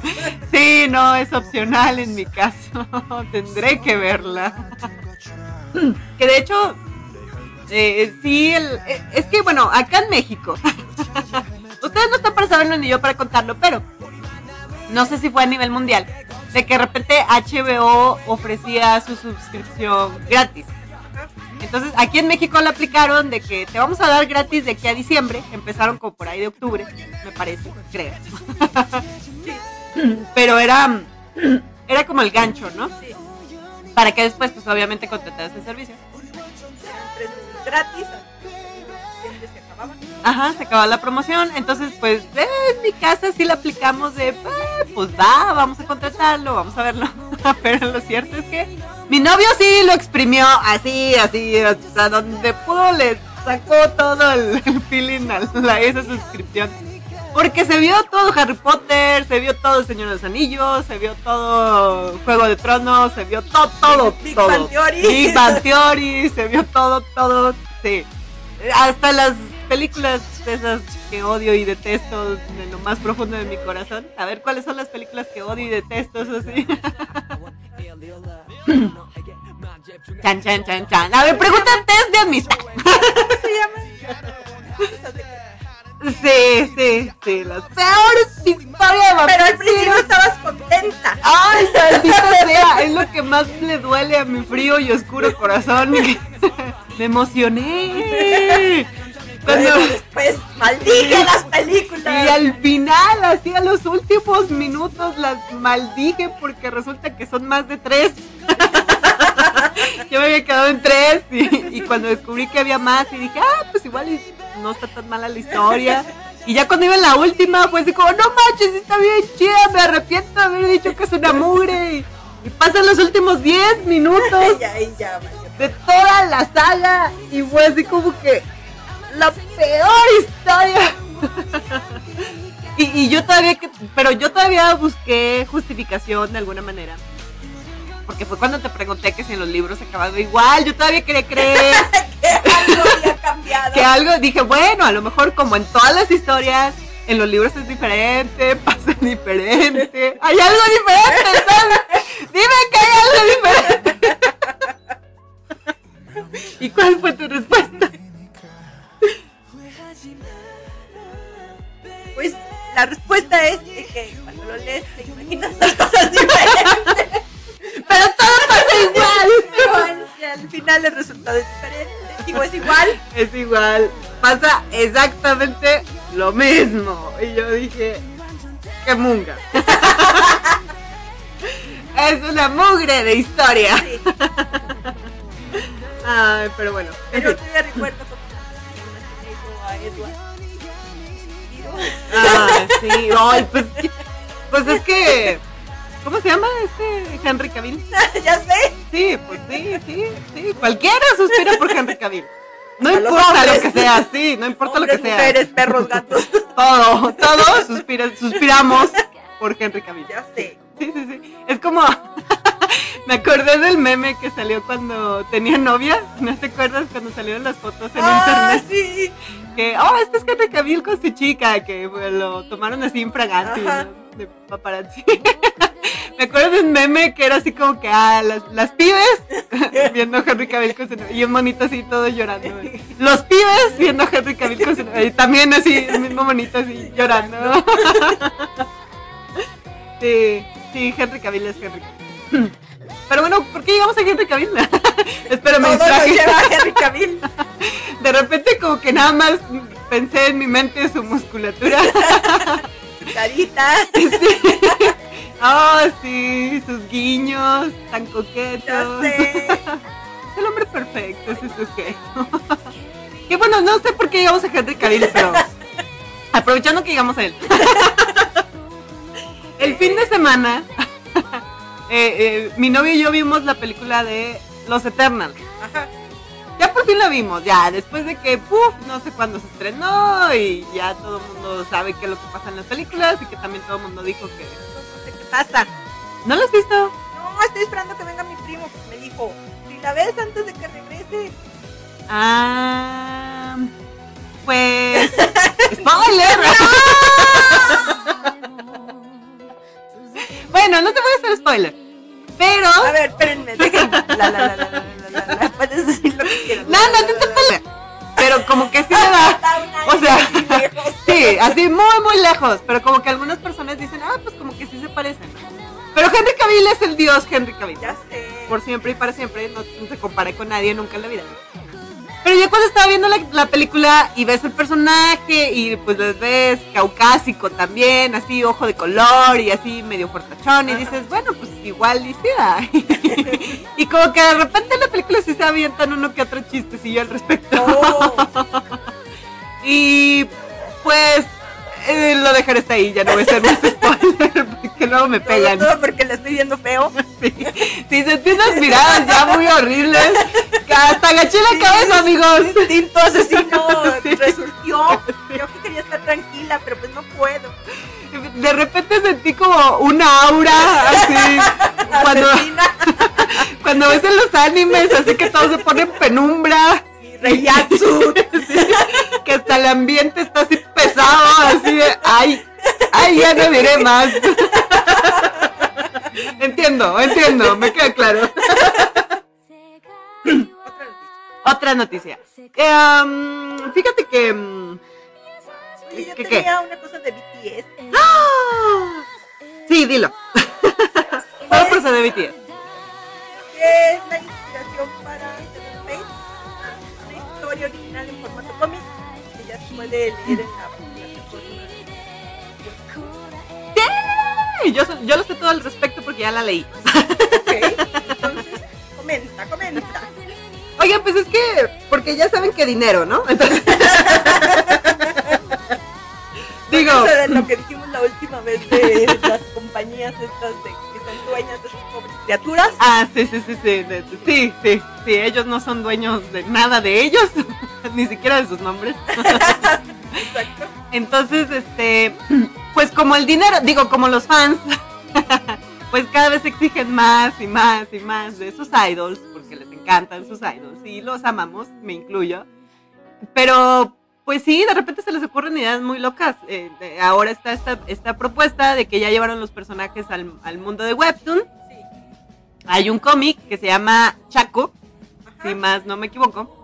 Sí, no, es opcional en mi caso. Tendré que verla. Que de hecho, eh, sí, el, eh, es que bueno, acá en México, ustedes no están para saberlo ni yo para contarlo, pero no sé si fue a nivel mundial, de que de repente HBO ofrecía su suscripción gratis. Entonces, aquí en México lo aplicaron de que te vamos a dar gratis de aquí a diciembre. Empezaron como por ahí de octubre, me parece, creo. Pero era, era como el gancho, ¿no? Sí. Para que después, pues obviamente, contrataras el servicio. Gratis. Ajá, se acababa la promoción. Entonces, pues, en mi casa sí la aplicamos de, ah, pues va, vamos a contratarlo, vamos a verlo. Pero lo cierto es que Mi novio sí lo exprimió así, así, hasta donde pudo le sacó todo el, feeling a esa suscripción. Porque se vio todo Harry Potter, se vio todo El Señor de los Anillos, se vio todo Juego de Tronos, se vio todo, todo, Big todo. Bang Theory. Big Bang Theory, se vio todo, todo, sí. Hasta las películas de esas que odio y detesto de lo más profundo de mi corazón. A ver, ¿cuáles son las películas que odio y detesto? Eso sí. chan, chan, chan, chan. A ver, pregunta test de amistad. ¿Cómo se llama? Sí, sí, sí, las peores historias de Pero al principio estabas contenta. Ay, maldita sea, es lo que más le duele a mi frío y oscuro corazón. Me emocioné. Cuando, después maldije las películas. y al final, así a los últimos minutos, las maldije porque resulta que son más de tres. Yo me había quedado en tres y, y cuando descubrí que había más y dije, ah, pues igual no está tan mala la historia. Y ya cuando iba en la última, fue así como, no manches, está bien chida, me arrepiento de haber dicho que es una mugre. Y, y pasan los últimos 10 minutos Ya, ya, de toda la saga y fue así como que la peor historia. y, y yo todavía que, pero yo todavía busqué justificación de alguna manera. Porque fue cuando te pregunté que si en los libros acababa igual, yo todavía quería creer Que algo había cambiado. que algo, dije, bueno, a lo mejor como en todas las historias, en los libros es diferente, pasa diferente, hay algo diferente, ¿sabes? Dime que hay algo diferente. ¿Y cuál fue tu respuesta? Pues la respuesta es de que cuando lo lees te imaginas las cosas diferentes. Pero todo pasa igual. Pero al, al final el resultado es diferente. Digo, es igual. Es igual, pasa exactamente lo mismo. Y yo dije, qué munga. es una mugre de historia. Sí. Ay, pero bueno. en Pero yo recuerdo a Edward. Ah, sí, ay, pues, pues es que, ¿cómo se llama este Henry Cavill? ya sé. Sí, pues sí, sí, sí, cualquiera suspira por Henry Cavill. No A importa lo que sea, sí, no importa Hombres, lo que sea. mujeres, perros, gatos. Todo, todos suspira- suspiramos por Henry Cavill. ya sé. Sí, sí, sí. Es como, me acordé del meme que salió cuando tenía novia. ¿No te acuerdas cuando salieron las fotos en Ah, internet? sí. que, oh, este es Henry Cavill con su chica, que pues, lo tomaron así infraganti, Ajá. ¿no? de paparazzi. Me acuerdo de un meme que era así como que, ah, las, las pibes viendo a Henry Cavill con su novia, y un monito así todo llorando. Los pibes viendo a Henry Cavill con su novia, y también así, el mismo monito así llorando. Sí, sí, Henry Cavill es Henry Cavill. Pero bueno, ¿por qué llegamos a Henry Cavill? Espero me distraje. Henry Cavill. De repente como que nada más pensé en mi mente su musculatura. Carita. Sí. Oh, sí, sus guiños tan coquetos. el hombre perfecto, ese sujeto. Que bueno, no sé por qué llegamos a Henry Cavill, pero aprovechando que llegamos a él. El fin de semana, eh, eh, mi novio y yo vimos la película de Los Eternals. Ajá. Ya por fin la vimos, ya, después de que, puf, no sé cuándo se estrenó y ya todo el mundo sabe qué es lo que pasa en las películas y que también todo el mundo dijo que... No sé qué pasa. ¿No lo has visto? No, estoy esperando que venga mi primo. Me dijo, si la ves antes de que regrese. Ah, pues... ¡Spoiler! bueno, no te voy a hacer spoiler, pero... A ver, espérenme. déjenme. La, la, la, la, la, la. Puedes decir lo que quieras. No, no te spoiler. Pero como que sí me da... O sea, sí, así muy, muy lejos. Pero como que algunas personas dicen, ah, pues como que sí se parecen. Pero Henry Cavill es el dios Henry Cavill. Ya sé. Por siempre y para siempre. No, no se compare con nadie nunca en la vida. Pero yo cuando estaba viendo la, la película y ves el personaje y pues les ves caucásico también, así ojo de color y así medio fortachón y dices, bueno, pues igual y sí y como que de repente en la película sí se avientan uno que otro chistecillo al respecto. Oh, Y pues eh, lo dejaré hasta ahí, ya no voy a hacer más spoiler porque luego me pegan. todo porque le estoy viendo feo. Sí, sí, sentí unas miradas ya muy horribles. Que hasta agaché la cabeza, amigos. Instinto asesino resurgió. Yo que quería estar tranquila, pero pues no puedo. De repente sentí como una aura así. Cuando, cuando ves en los animes, así que todo se pone en penumbra. Y Reiatsu. Sí, que hasta el ambiente está así pesado, así de, ay, ay, ya no diré más. Entiendo, entiendo, me queda claro. Otra noticia. Otra noticia. Eh, um, fíjate que... um, Oye, yo ¿Qué, tenía una cosa de BTS. ¡Ah! Sí, dilo. ¿Cuál procede de BTS? que es la inspiración para Fate, una historia original en formato cómic que ya se puede leer en la plataforma. Sí, Yo, yo lo sé todo al respecto porque ya la leí. Ok, entonces comenta, comenta. Oigan, pues es que, porque ya saben que dinero, ¿no? Entonces... Digo, Eso lo que dijimos la última vez de las compañías estas de que son dueñas de sus pobres criaturas. ah, sí, sí, sí, sí, de- sí, sí, sí, ellos no son dueños de nada de ellos, ni siquiera de sus nombres. Exacto. Entonces, este, pues como el dinero, digo, como los fans, pues cada vez exigen más y más y más de sus idols, porque les encantan sus idols y los amamos, me incluyo. Pero, pues sí, de repente se les ocurren ideas muy locas. Eh, de- ahora está esta, esta propuesta de que ya llevaron los personajes al, al mundo de Webtoon. Sí. Hay un cómic que se llama Chaco, Ajá. si más no me equivoco.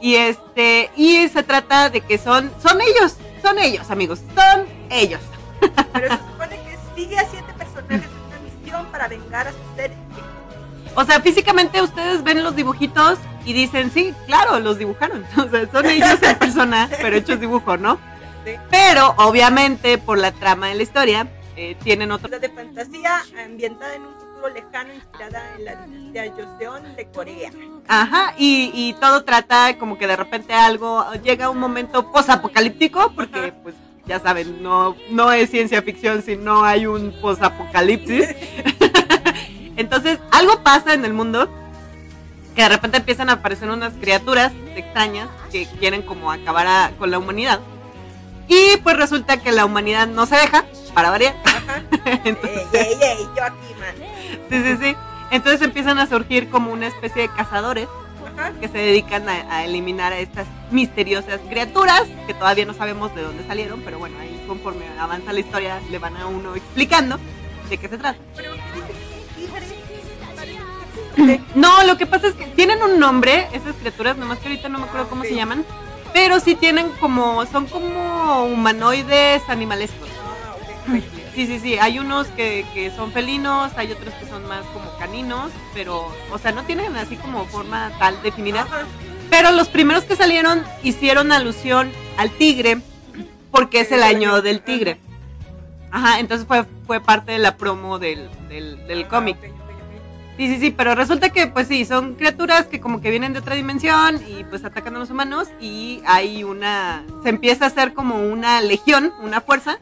Y este, y se trata de que son, son ellos, son ellos, amigos, son ellos. Pero se supone que sigue a siete personajes en una misión para vengar a sus seres. O sea, físicamente ustedes ven los dibujitos y dicen, sí, claro, los dibujaron. O sea, son ellos en persona, pero hechos dibujo, ¿no? Sí. Pero, obviamente, por la trama de la historia, eh, tienen otro... Obra de fantasía ambientada en un futuro lejano inspirada en la dinastía Joseon de Corea. Ajá, y, y todo trata como que de repente algo, llega un momento posapocalíptico, porque Ajá. pues ya saben, no, no es ciencia ficción si no hay un posapocalipsis. Entonces, algo pasa en el mundo que de repente empiezan a aparecer unas criaturas extrañas que quieren como acabar a- con la humanidad. Y pues resulta que la humanidad no se deja, para variar. Ajá. Entonces, Ey, ey, ey, yo aquí, man. Sí, sí, sí. Entonces empiezan a surgir como una especie de cazadores Ajá. que se dedican a, a eliminar a estas misteriosas criaturas que todavía no sabemos de dónde salieron, pero bueno, ahí conforme avanza la historia le van a uno explicando de qué se trata. Pero No, lo que pasa es que tienen un nombre, esas criaturas, nomás que ahorita no me acuerdo cómo se llaman, pero sí tienen como, son como humanoides animalescos. Ah. Sí, sí, sí, hay unos que, que son felinos, hay otros que son más como caninos, pero, o sea, no tienen así como forma tal definida. Ajá. Pero los primeros que salieron hicieron alusión al tigre porque es el año del tigre. Ajá, entonces fue, fue parte de la promo del, del, del Ah, cómic. Sí, sí, sí, pero resulta que pues sí, son criaturas que como que vienen de otra dimensión y pues atacan a los humanos y hay una, se empieza a hacer como una legión, una fuerza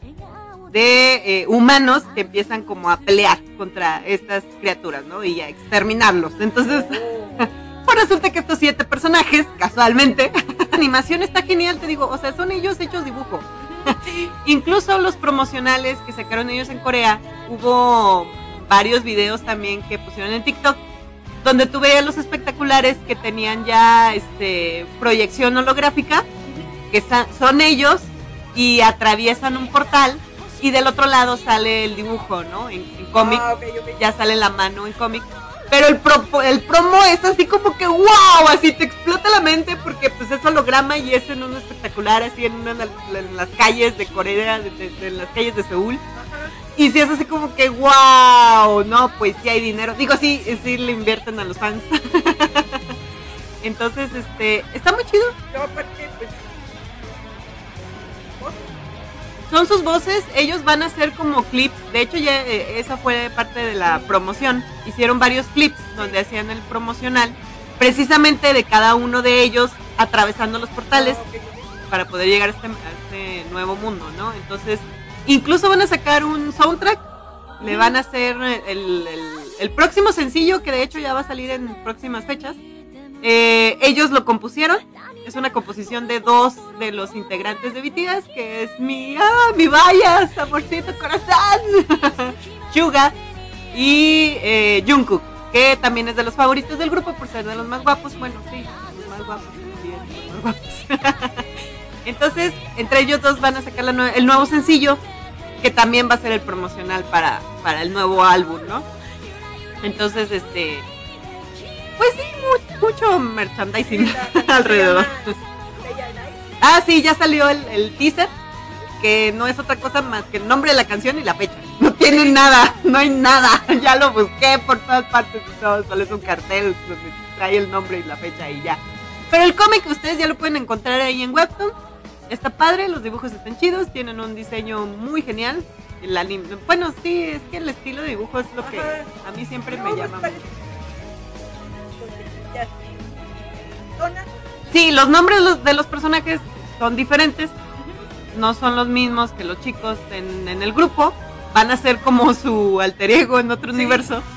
de eh, humanos que empiezan como a pelear contra estas criaturas, ¿no? Y a exterminarlos. Entonces... Pues resulta que estos siete personajes, casualmente, la animación está genial, te digo, o sea, son ellos hechos dibujo. Incluso los promocionales que sacaron ellos en Corea, hubo varios videos también que pusieron en TikTok, donde tú veías los espectaculares que tenían ya este proyección holográfica, que son ellos y atraviesan un portal y del otro lado sale el dibujo, ¿no? En, en cómic Ah, ya sale la mano en cómic. Pero el, pro- el promo es así como que wow, así te explota la mente porque pues es holograma y es en un espectacular, así en, una, en las calles de Corea, de, de- de las calles de Seúl. Y si es así como que wow, no, pues sí hay dinero. Digo, sí, sí le invierten a los fans. Entonces, este, está muy chido. Yo aparte, pues... Son sus voces, ellos van a hacer como clips. De hecho, ya eh, esa fue parte de la promoción. Hicieron varios clips donde hacían el promocional, precisamente de cada uno de ellos atravesando los portales ah, para poder llegar a este, a este nuevo mundo, ¿no? Entonces, incluso van a sacar un soundtrack. Le van a hacer el, el- el próximo sencillo, que de hecho ya va a salir en próximas fechas, eh, ellos lo compusieron. Es una composición de dos de los integrantes de BTS, que es mi, ah, mi vaya, amorcito corazón, Chuga y eh, Jungkook, que también es de los favoritos del grupo por ser de los más guapos. Bueno, sí, los más guapos. Sí, los más guapos. Entonces, entre ellos dos van a sacar el nuevo sencillo, que también va a ser el promocional para, para el nuevo álbum, ¿no? Entonces, este, pues sí, mucho, merchandising alrededor. ah, sí, ya salió el, teaser, que no es otra cosa más que el nombre de la canción y la fecha. No tiene nada, no hay nada. Ya lo busqué por todas partes y todo, solo es un cartel donde trae el nombre y la fecha y ya. Pero el cómic ustedes ya lo pueden encontrar ahí en Webtoon. Está padre, los dibujos están chidos, tienen un diseño muy genial. El anime, bueno, sí, es que el estilo de dibujo es lo que a mí siempre me llama mucho. Sí, los nombres de los personajes son diferentes, no son los mismos que los chicos en, el grupo, van a ser como su alter ego en otro universo.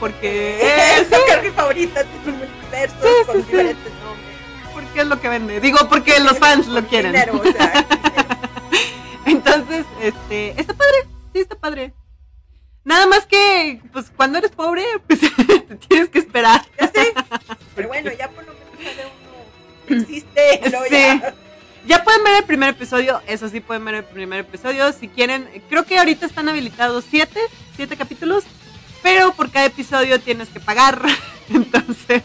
Porque es mi favorita, tiene un con diferentes nombres. Porque es lo que vende. Digo, porque los fans lo quieren. Entonces, este, está padre, sí está padre. Nada más que, pues cuando eres pobre, pues episodio, eso sí pueden ver el primer episodio. Si quieren, creo que ahorita están habilitados siete, siete capítulos, pero por cada episodio tienes que pagar. Entonces,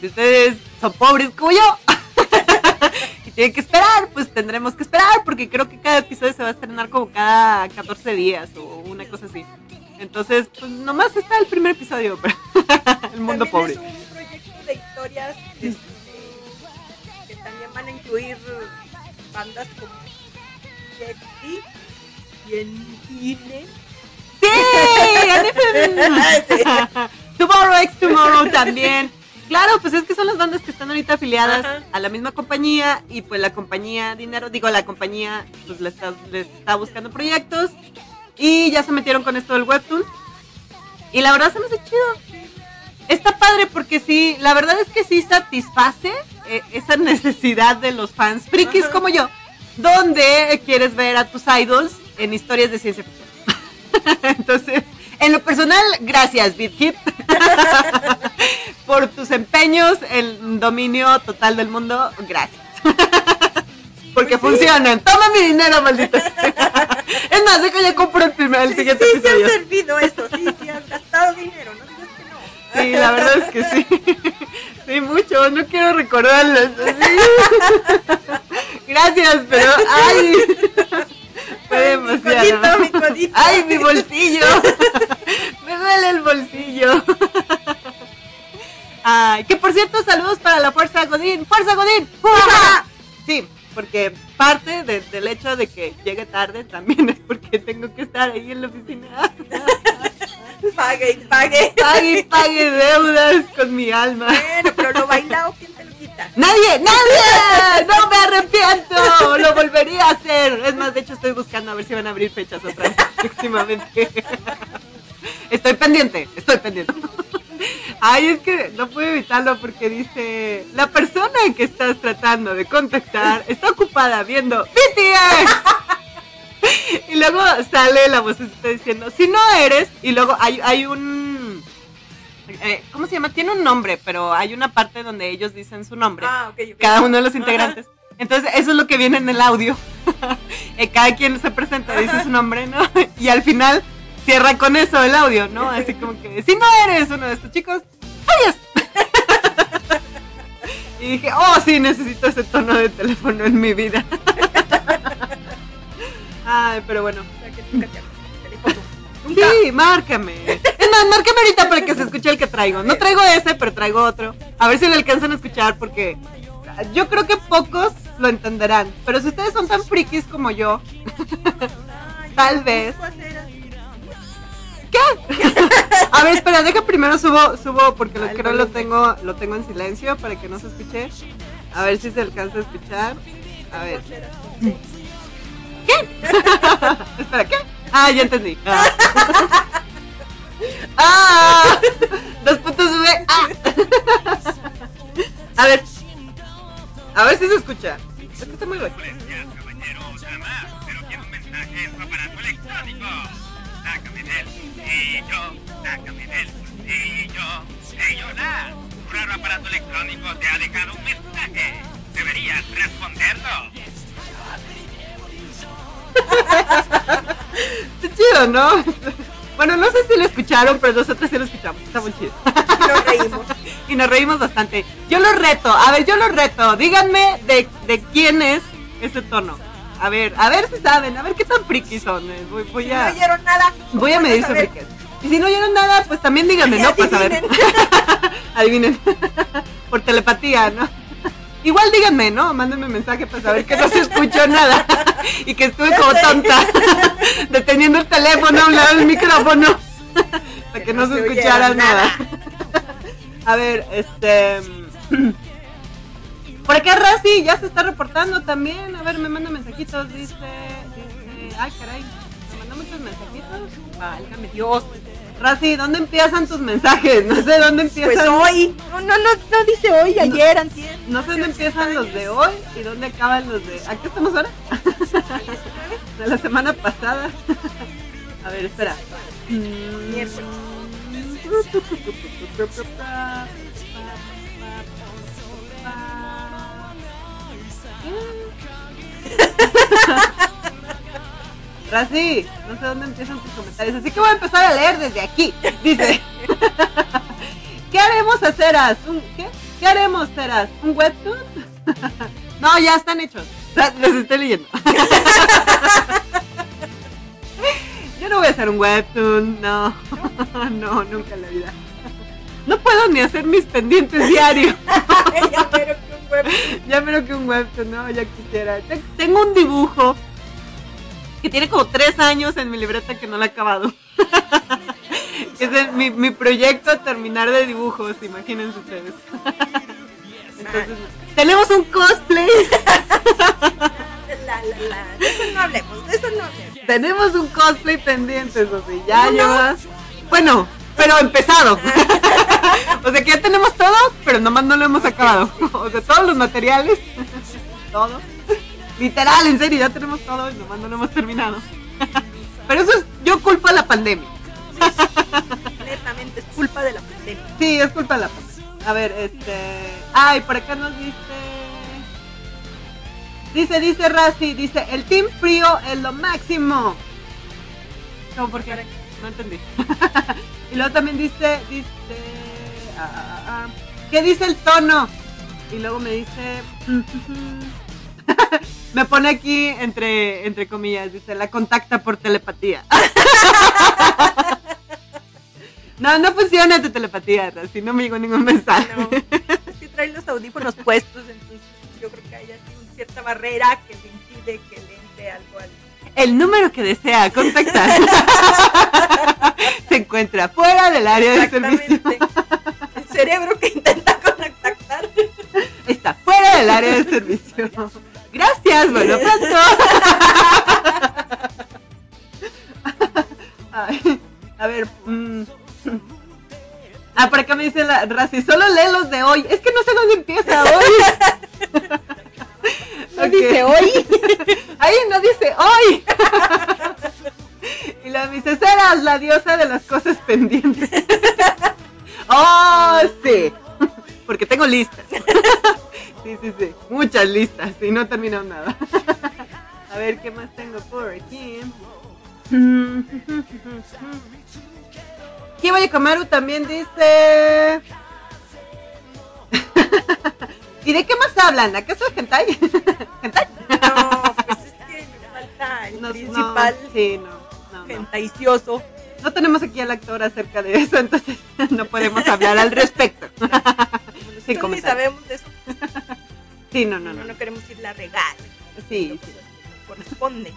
si ustedes son pobres como yo y tienen que esperar, pues tendremos que esperar, porque creo que cada episodio se va a estrenar como cada 14 días o una cosa así. Entonces, pues nomás está el primer episodio, el mundo pobre. En ¡Sí! Tomorrow X Tomorrow también. Claro, pues es que son las bandas que están ahorita afiliadas a la misma compañía y pues la compañía dinero, digo, la compañía pues le está, le está buscando proyectos y ya se metieron con esto del webtoon. Y la verdad se me hace chido. Está padre porque sí, la verdad es que sí satisface eh, esa necesidad de los fans frikis como yo, donde quieres ver a tus idols en historias de ciencia ficción. Entonces, en lo personal, gracias, BitHit, por tus empeños en dominio total del mundo. Gracias. Porque pues funcionan. Toma mi dinero, maldito. es más, de que ya compro el primer, el siguiente sí, episodio. Sí, ha servido eso. Sí, sí, has gastado dinero. No digas que no. Sí, la verdad es que sí. Sí, mucho. No quiero recordarlo. Gracias, pero ay. Fue demasiado. Mi codito, mi codito. Ay, mi bolsillo. Me duele el bolsillo. Ay, que por cierto, saludos para la Fuerza Godín. ¡Fuerza Godín! Sí, porque parte del hecho de que llegue tarde también es porque tengo que estar ahí en la oficina. pague y pague. Pague y pague deudas con mi alma. Bueno, pero lo bailado, ¿quién te lo quita? ¡Nadie! ¡Nadie! ¡No me arrepiento! Lo volvería a hacer. Es más, de hecho estoy buscando a ver si van a abrir fechas otra vez próximamente. Estoy pendiente, estoy pendiente. Ay, es que no puedo evitarlo porque dice, la persona que estás tratando de contactar está ocupada viendo BTS. y luego sale la voz está diciendo, si no eres, y luego hay, hay un... Eh, ¿Cómo se llama? Tiene un nombre, pero hay una parte donde ellos dicen su nombre. Ah, okay, Cada uno de los integrantes. Entonces, eso es lo que viene en el audio. Eh, cada quien se presenta, dice su nombre, ¿no? Y al final cierra con eso el audio, ¿no? Así como que, si no eres uno de estos chicos, ¡adiós! y dije, oh, sí, necesito ese tono de teléfono en mi vida. Ay, pero bueno. Sí, márcame. Es más, márcame ahorita para que se escuche el que traigo. No traigo ese, pero traigo otro. A ver si lo alcanzan a escuchar porque yo creo que pocos lo entenderán. Pero si ustedes son tan frikis como yo, tal vez. A ver, espera, deja primero subo, subo porque lo creo lo tengo, lo tengo en silencio para que no se escuche. A ver si se alcanza a escuchar. A ver. ¿Qué? espera, ¿qué? Ah, ya entendí. Ah. ¡Ah! Dos puntos V. ¡Ah! A ver. A ver si se escucha. Es que está muy bueno. caballero, jamás, pero quiero un mensaje en su aparato electrónico. Sácame de él. Y yo, sácame de él. Y yo, hey, hola. Un raro aparato electrónico te ha dejado un mensaje. Deberías responderlo. Está chido, ¿no? Bueno, no sé si lo escucharon, pero nosotros sí lo escuchamos. Está muy chido. Nos reímos. y nos reímos bastante. Yo lo reto, a ver, yo lo reto. Díganme de, de quién es ese tono. A ver, a ver si saben, a ver qué tan friki son. eh. Voy, voy Si no a, oyeron nada. voy a medir su saber. friquez. Y si no oyeron nada, pues también díganme, ¿no? Pues a ver. Adivinen. Por telepatía, ¿no? Igual díganme, ¿no? Mándenme mensaje para saber que no se escuchó nada y que estuve como tonta deteniendo el teléfono a un lado del micrófono para que no se escuchara nada. A ver, este. Por acá Razi ya se está reportando también. A ver, me manda mensajitos. Dice. dice ay, caray. Me mandó muchos mensajitos. Válgame Dios. Razi, ¿dónde empiezan tus mensajes? No sé dónde empiezan. Pues hoy. No, no, no, no dice hoy, ayer, antier. No sé dónde empiezan los de hoy y dónde acaban los de. ¿A qué estamos ahora? De la semana pasada. A ver, espera. Miércoles. Razi, no sé dónde empiezan tus comentarios, así que voy a empezar a leer desde aquí. Dice, ¿qué haremos a Ceras? ¿Un, ¿Qué? ¿Qué haremos, Ceras? ¿Un webtoon? no, ya están hechos. Les estoy leyendo. Yo no voy a hacer un webtoon, no. no, nunca en la vida. No puedo ni hacer mis pendientes diarios. Ya, un menos que un webtoon, no, ya quisiera. Te- Tengo un dibujo que tiene como tres años en mi libreta que no lo he acabado. es mi, mi proyecto terminar de dibujos, imagínense ustedes. Entonces, tenemos un cosplay. La, la, la. De eso no hablemos, de eso no hablemos. tenemos un cosplay pendiente, sí. Ya llevas. Bueno, pero empezado. o sea que ya tenemos todo, pero nomás no lo hemos acabado. o sea, todos los materiales. todo. Literal, en serio, ya tenemos todo y nomás no lo hemos terminado. pero eso es, yo culpo a la pandemia. Netamente es culpa de la pandemia. Sí, es culpa de la pandemia. A ver, este. Ay, por acá nos dice. Dice, dice Razi, dice, el Team Frío es lo máximo. ¿Cómo por qué? No entendí. y luego también dice, dice. ah, ah, ah, ¿Qué dice el tono? Y luego me dice. me pone aquí entre, entre comillas, dice, la contacta por telepatía. no, no funciona tu telepatía, Razi, no me llegó ningún mensaje. No, es que trae los audífonos puestos, entonces yo creo que hay así una cierta barrera que le impide que le entre algo al. El número que desea contactar se encuentra fuera del área de servicio. El cerebro que intenta contactar. Está fuera del área de servicio. Gracias, bueno, pronto. Ay, a ver. mm. Ah, por acá me dice la Razi, solo lee los de hoy. Es que no sé dónde empieza hoy. No dice hoy. Ahí no dice hoy. y la dice, serás la diosa de las cosas pendientes. oh, sí. Porque tengo listas. sí, sí, sí. Muchas listas y no he terminado nada. A ver, ¿qué más tengo por aquí? Kiba Yakamaru también dice... ¿Y de qué más hablan? ¿Acaso de hentai? ¿Hentai? No, pues es que falta el No, principal no, sí, no, no, no. No tenemos aquí al actor acerca de eso, entonces no podemos hablar al respecto. Ni comentarios. sabemos de eso. Sí, no, no, No, no. no queremos irle a regar. Sí, sí. Corresponde.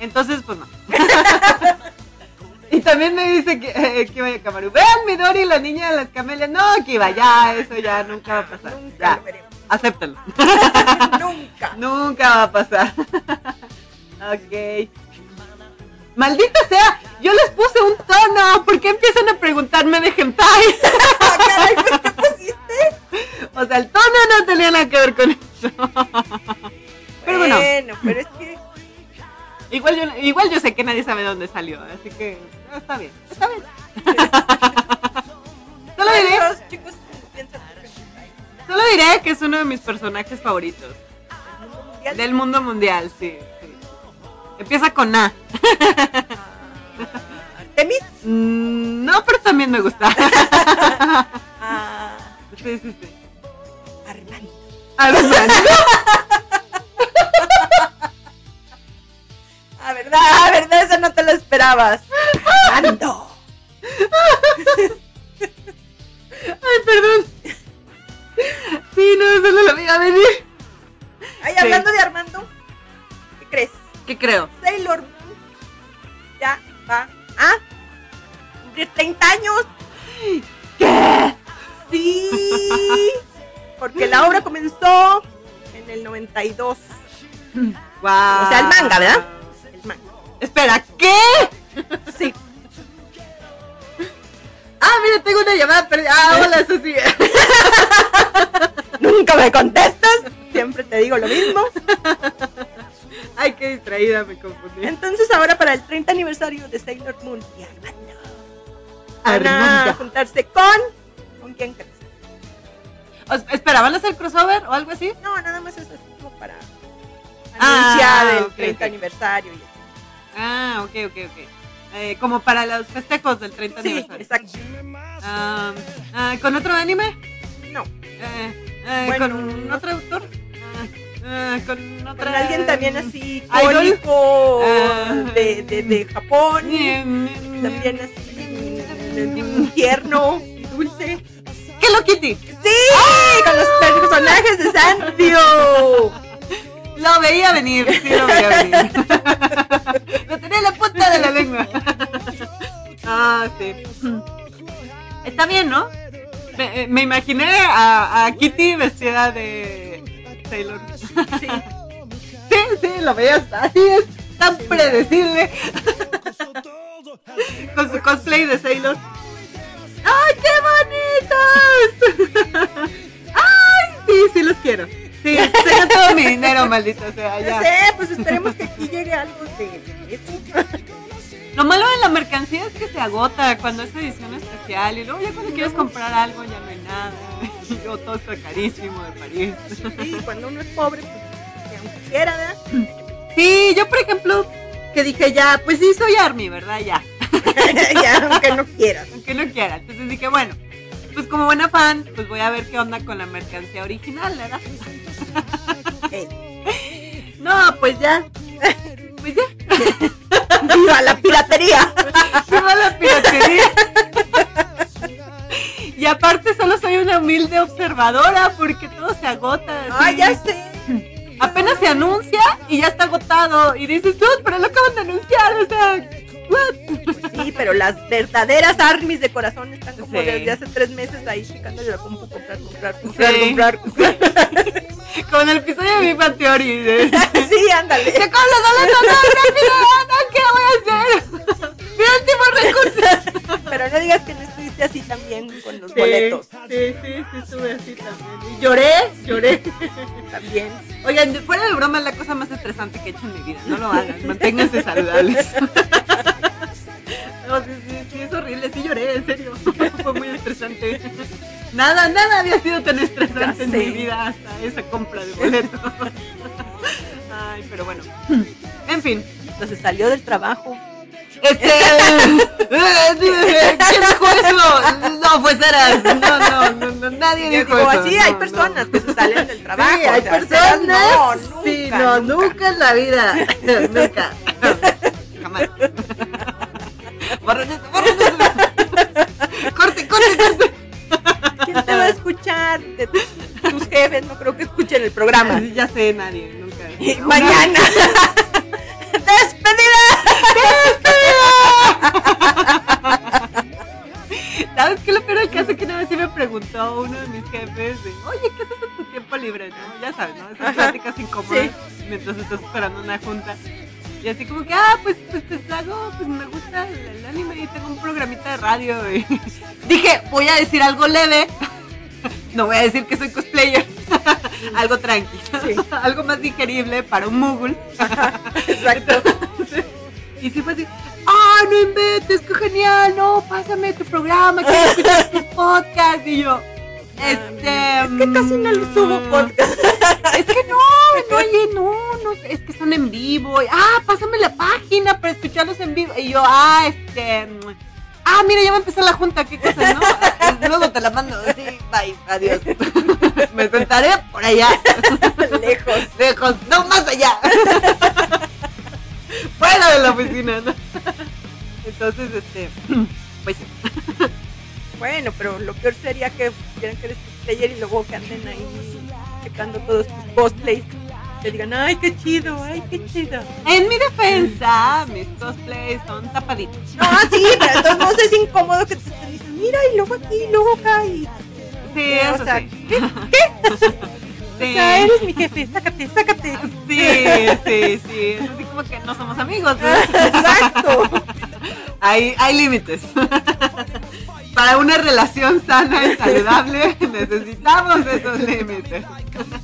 Entonces, pues no. Y también me dice que, eh, que vaya Camaru. Vean Midori, la niña de las camelias. No, Kiba, ya, eso ya nunca va a pasar. Nunca Ya, lo veremos. acéptalo. Nunca. Nunca va a pasar. ok. Maldita sea, Yo les puse un tono. ¿Por qué empiezan a preguntarme de hentai? Caray, pues, ¿qué pusiste? O sea, el tono no tenía nada que ver con eso. Pero bueno, Bueno, pero es que. igual yo, igual yo sé que nadie sabe dónde salió, así que está bien, está bien. Solo diré, chicos solo diré que es uno de mis personajes favoritos. mundial. Del mundo mundial, sí. sí. Empieza con A. Artemis. Mm, no, pero también me gusta. Ah, Sí, sí, sí. Armando. Armando. Ah, verdad, ah, verdad, esa no te la esperabas. Armando. Ay, perdón. Sí, no, eso no lo veía venir. Ay, Sí. hablando de Armando, ¿qué crees? ¿Qué creo? Sailor Moon ya va a cumplir 30 años. ¿Qué? Sí, porque la obra comenzó en el 92. Wow. O sea, el manga, ¿verdad? Espera, ¿qué? Sí. Ah, mira, tengo una llamada perdida. Ah, hola, Susi. Nunca me contestas. Siempre te digo lo mismo. Ay, qué distraída, me confundí. Entonces ahora para el 30 aniversario de Sailor Moon y Armando van a juntarse con... ¿Con quién crees? O espera, ¿van a hacer crossover o algo así? No, nada más es así como para Ah, anunciar el ok, 30 ok. aniversario. Y. Ah, ok, ok, ok. Eh, como para los festejos del 30 Sí, aniversario. exacto. Ah, ¿Con otro anime? No, Eh, eh, Bueno. ¿Con otro autor? Ah, ¿Con otra... con alguien también así icónico Ah. de, de, de Japón. Mm, También así mm, tierno y dulce. Hello Kitty. ¡Sí! Con los personajes de Sanrio. Lo veía venir, sí lo veía venir. lo tenía en la punta de la lengua. ah, sí. Está bien, ¿no? Me, eh, me imaginé a, a Kitty vestida de Sailor. Sí. Sí, sí, lo veías así, es tan predecible. Con su cosplay de Sailor. ¡Ay, qué bonitos! ¡Ay, sí, sí los quiero! Sí, tengo todo mi dinero, maldito sea, No ya. sé, pues esperemos que aquí llegue algo de, eso. Lo malo de la mercancía es que se agota cuando es edición especial y luego ya cuando quieres comprar algo ya no hay nada. Y todo está carísimo de París. Sí, cuando uno es pobre, pues que aunque quiera, ¿verdad? Sí, yo por ejemplo, que dije ya, pues sí, soy Army, ¿verdad? Ya. ya, aunque no quieras. aunque no quiera. Entonces dije, bueno, pues como buena fan, pues voy a ver qué onda con la mercancía original, ¿verdad? No, pues ya. Pues ya. ¡Viva la piratería! Viva la piratería. Y aparte solo soy una humilde observadora porque todo se agota. ¡Ah, ya sé! Apenas se anuncia y ya está agotado. Y dices, tú, pero lo acaban de anunciar, o sea, what? Sí, pero las verdaderas armies de corazón están como Sí. desde hace tres meses ahí checándole la compu, comprar, comprar, comprar, Sí. comprar, comprar. Como en el episodio de Bang Theory. de- sí, ándale. ¡Se acabó los boletos! ¡No, rápido! ¡No, ¿Qué voy a hacer? ¡Mi último recurso! Pero no digas que no estuviste así también con los Sí, boletos. Sí, sí, sí, estuve así también. Y lloré, lloré. También. Oigan, fuera de broma es la cosa más estresante que he hecho en mi vida. No lo hagan, manténganse saludables. No, sí, sí, sí, es horrible, sí lloré, en serio. Fue muy estresante. Nada, nada había sido tan estresante en mi vida hasta esa compra de boletos. Ay, pero bueno. En fin. Entonces salió del trabajo. Este. ¿Quién dijo eso? No, pues eras. No, no, no, no, nadie dijo digo, eso. así no, hay no. personas que se salen del trabajo. Sí, hay o sea, personas. No, nunca. sí, no, nunca, en la vida. nunca. Jamás. Borren. Corte, corte, corte. ¿Quién te va a escuchar? Tus, jefes no creo que escuchen el programa. Sí, ya sé, nadie, nunca. Mañana. Preguntó uno de mis jefes de, oye, ¿qué haces en tu tiempo libre? ¿No? Ya sabes, ¿no? Esas pláticas incómodas Sí. mientras estás esperando una junta. Y así como que, ah, pues, pues, pues hago, pues me gusta el, anime y tengo un programita de radio. Y dije, voy a decir algo leve. no voy a decir que soy cosplayer. algo tranquilo. algo más digerible para un Moogle. Exacto. y sí fue así, ¡ah, no inventes, qué genial! No, pásame tu programa, tu podcast. Y yo, este. Es que casi no subo mm, podcast. Es que no, no, oye, no, no, es que son en vivo. Ah, pásame la página para escucharlos en vivo. Y yo, ah, este. Ah, mira, ya va a empezar la junta, qué cosa, ¿no? Luego te la mando, sí, bye, adiós. Me sentaré por allá. Lejos. Lejos, no más allá. Fuera de la oficina, ¿no? Entonces, este. Bueno, pero lo peor sería que quieran que eres cosplayer y luego que anden ahí checando todos tus cosplays. Que digan, ay, qué chido, ay, qué chido. En mi defensa, mis cosplays son tapaditos. No, sí, pero entonces es incómodo que te dicen, mira, y luego aquí, y luego acá. Y... Sí, eso sí. ¿qué? ¿Qué? Sí. O sea, eres mi jefe, sácate, sácate. Sí, sí, sí. Es así como que no somos amigos. ¿no? Exacto. Hay, hay límites. Para una relación sana y saludable necesitamos esos límites.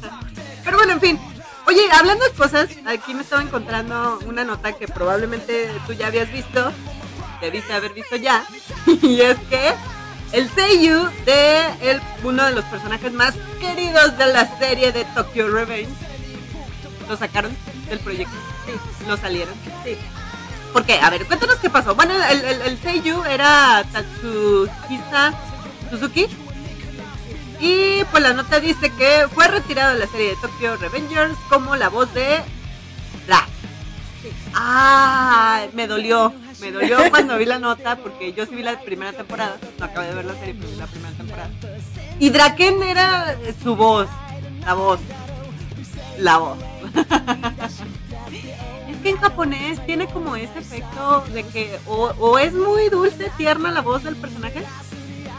Pero bueno, en fin. Oye, hablando de cosas, aquí me estaba encontrando una nota que probablemente tú ya habías visto, debiste haber visto ya, y es que el Seiyu de el, uno de los personajes más queridos de la serie de Tokyo Revenge lo sacaron del proyecto. Sí, lo salieron. Sí. ¿Por qué? A ver, cuéntanos qué pasó. Bueno, el, el, el Seiyu era Tatsuhisa Suzuki. Y pues la nota dice que fue retirado de la serie de Tokyo Revengers como la voz de Black. Ah, me dolió. Me dolió cuando vi la nota porque yo sí vi la primera temporada. No acabé de ver la serie, pero vi la primera temporada. Y Draken era su voz. La voz. La voz. en japonés tiene como ese efecto de que o, es muy dulce, tierna la voz del personaje,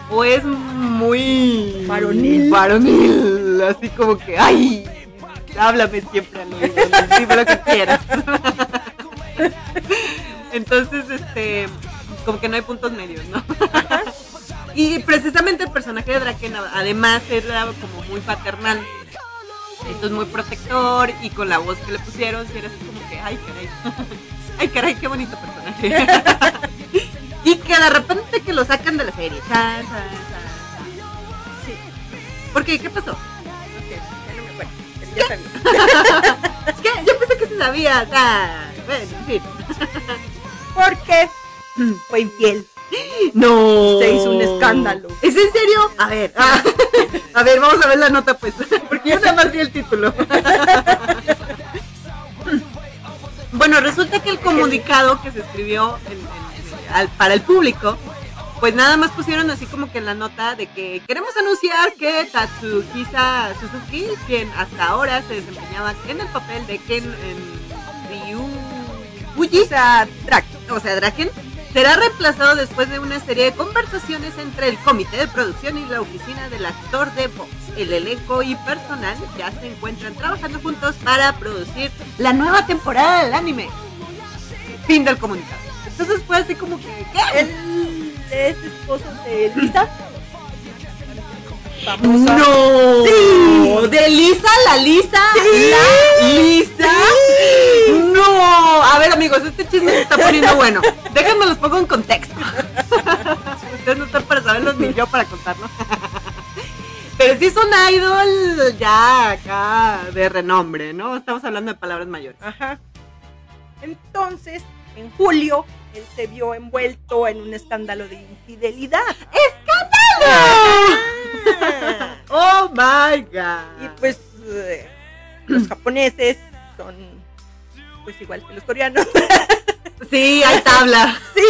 o es muy varonil. Varonil, así como que, ay, háblame siempre al oído, dime lo que quieras. Entonces, este, como que no hay puntos medios, ¿no? y precisamente el personaje de Draken, además, era como muy paternal. Entonces muy protector y con la voz que le pusieron, si era así como que, ay caray, ay caray, qué bonito personaje. y que de repente que lo sacan de la serie. Sí. ¿Por qué? ¿Qué pasó? ya no me acuerdo. Ya sabía. ¿Qué? Yo pensé que se sabía. Bueno, en fin. Porque fue infiel. No. Se hizo un escándalo. ¿Es en serio? A ver, ah, a ver, vamos a ver la nota pues, porque yo nada más vi el título. bueno, resulta que el comunicado que se escribió para el público, pues nada más pusieron así como que en la nota de que queremos anunciar que Tatsuhisa Suzuki, quien hasta ahora se desempeñaba en el papel de Ken en Ryu Uji, o sea, Draken, será reemplazado después de una serie de conversaciones entre el comité de producción y la oficina del actor de voz. El elenco y personal ya se encuentran trabajando juntos para producir la nueva temporada del anime. Fin del comunicado. Entonces fue así como que, ¿qué? Él es esposo de Lisa. No. Sí. De Lisa, la Lisa. La Lisa. No. A ver, amigos, este chisme se está poniendo bueno. Déjenme los pongo en contexto. Ustedes no están para saberlo ni yo para contarlo. Pero sí es un idol ya acá de renombre, ¿no? Estamos hablando de palabras mayores. Ajá. Entonces, en julio, él se vio envuelto en un escándalo de infidelidad. ¡Escándalo! ¡Oh, my God! Y pues eh, los japoneses son pues igual que los coreanos. Sí, hay tabla. sí.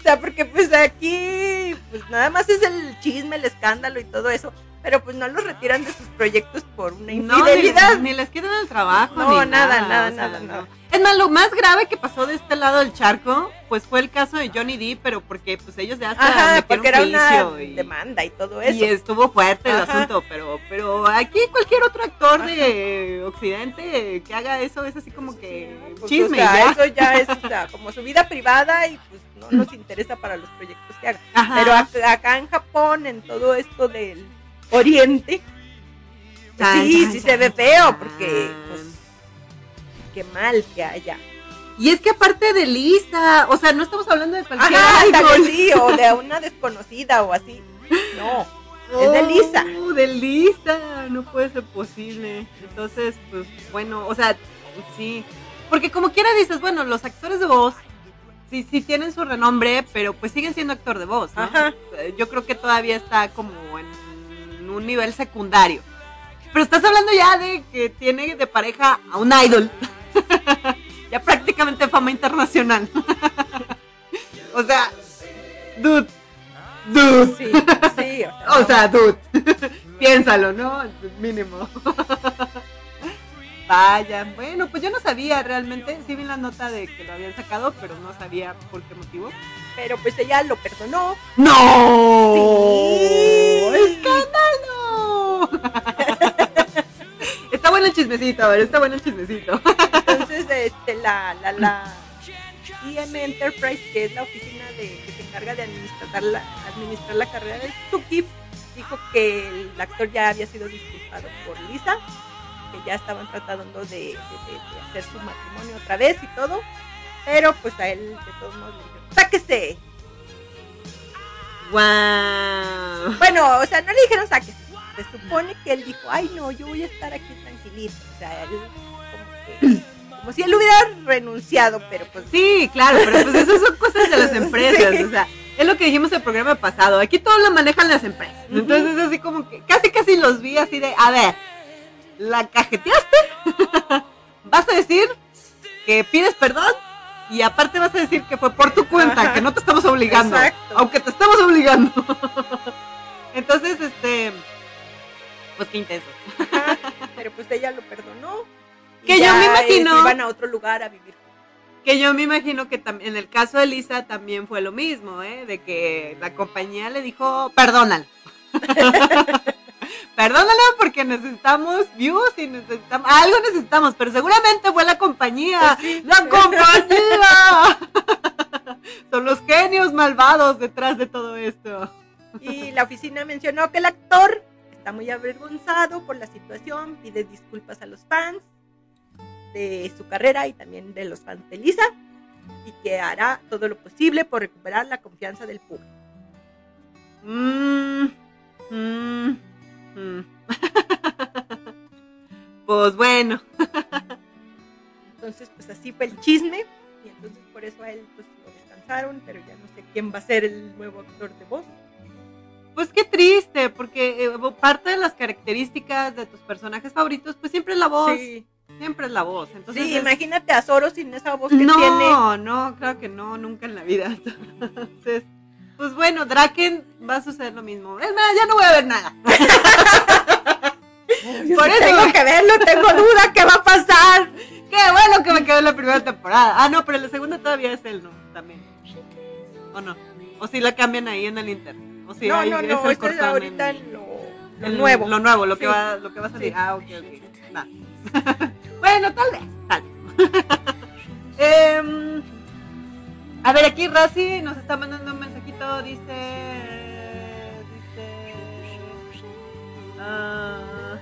O sea, porque pues aquí pues nada más es el chisme, el escándalo y todo eso. Pero pues no los retiran de sus proyectos por una infidelidad. ni, les quitan el trabajo. No, nada, nada, nada, nada, Es más, lo más grave que pasó de este lado del charco, pues fue el caso de Johnny D, pero porque pues ellos ya hasta Ajá, porque era una y, demanda y todo eso. y estuvo fuerte el asunto, pero pero aquí cualquier otro actor de Occidente que haga eso es así como que Pues, chisme o sea, y ya. eso ya es o sea, como su vida privada y pues no nos interesa para los proyectos que haga. Ajá. Pero ac- acá en Japón, en todo esto del Oriente, pues sí, sí se ve feo, porque pues qué mal que haya. Y es que aparte de Lisa, o sea, no estamos hablando de cualquier Ajá, sí, o de una desconocida o así. No, es de Lisa. Oh, de Lisa, no puede ser posible. Entonces, pues bueno, o sea, sí. Porque como quiera dices, bueno, los actores de voz sí, sí tienen su renombre, pero pues siguen siendo actor de voz, ¿no? Ajá. Eh, Yo creo que todavía está como en un nivel secundario. Pero estás hablando ya de que tiene de pareja a un idol. ya prácticamente fama internacional. o sea, dude. Dude. sí, sí, o sea, O no. sea, dude, piénsalo, ¿no? Mínimo. Vaya, bueno, pues yo no sabía realmente, sí vi la nota de que lo habían sacado, pero no sabía por qué motivo. pero pues ella lo perdonó. ¡No! Sí. ¡Escándalo! está bueno el chismecito, a ver, está bueno el chismecito. Entonces, este, la, la, la IM Enterprise, que es la oficina de, que se encarga de administrar la, administrar la carrera de Suki, dijo que el actor ya había sido disculpado por Lisa, que ya estaban tratando de, de- de- hacer su matrimonio otra vez y todo, pero pues a él de todos modos le dijeron, ¡sáquese! ¡Wow! Bueno, o sea, no le dijeron sáquese. Se supone que él dijo, ay no, yo voy a estar aquí tranquilito. O sea, él como que, como si él hubiera renunciado, pero pues Sí, claro, pero pues esas son cosas de las empresas, Sí. o sea, es lo que dijimos el programa pasado, aquí todo lo manejan las empresas, entonces así como que casi casi los vi así de, a ver, ¿la cajeteaste? ¿Vas a decir que pides perdón? Y aparte vas a decir que fue por tu cuenta, Ajá. que no te estamos obligando, Exacto. aunque te estamos obligando. Entonces, este, pues qué intenso. Ajá, pero pues ella lo perdonó. y Que yo me imagino- eh, iban a otro lugar a vivir. Que yo me imagino que en el caso de Lisa también fue lo mismo, ¿eh? De que la compañía le dijo, perdónalo. Perdónalo porque necesitamos views y necesitamos, algo necesitamos, pero seguramente fue la compañía. Pues sí. ¡La compañía! Son los genios malvados detrás de todo esto. Y la oficina mencionó que el actor está muy avergonzado por la situación, pide disculpas a los fans de su carrera y también de los fans de Lisa y que hará todo lo posible por recuperar la confianza del público. Mm, mm, mm. pues bueno. Entonces, pues así fue el chisme y entonces por eso a él pues lo descansaron, pero ya no sé quién va a ser el nuevo actor de voz. Pues qué triste, porque eh, parte de las características de tus personajes favoritos, pues siempre es la voz, Sí, siempre es la voz. Entonces sí es- imagínate a Zoro sin esa voz que no, tiene. no, claro que no, nunca en la vida. Entonces, pues bueno, Draken va a suceder lo mismo. Es más, ya no voy a ver nada. Por eso- tengo que verlo, tengo duda qué va a pasar. Qué bueno que me quedé en la primera temporada. Ah, no, pero la segunda todavía es él, ¿no? También. ¿O no? O si la cambian ahí en el Inter. O si no, ahí no, es no, el es cortón ahorita en- lo, lo el- nuevo. Lo nuevo, lo que va, lo que va a salir. Sí. Ah, ok, ok. Bueno, tal vez, tal vez. Em, a ver, aquí Razi nos está mandando un dice. Dice. ah,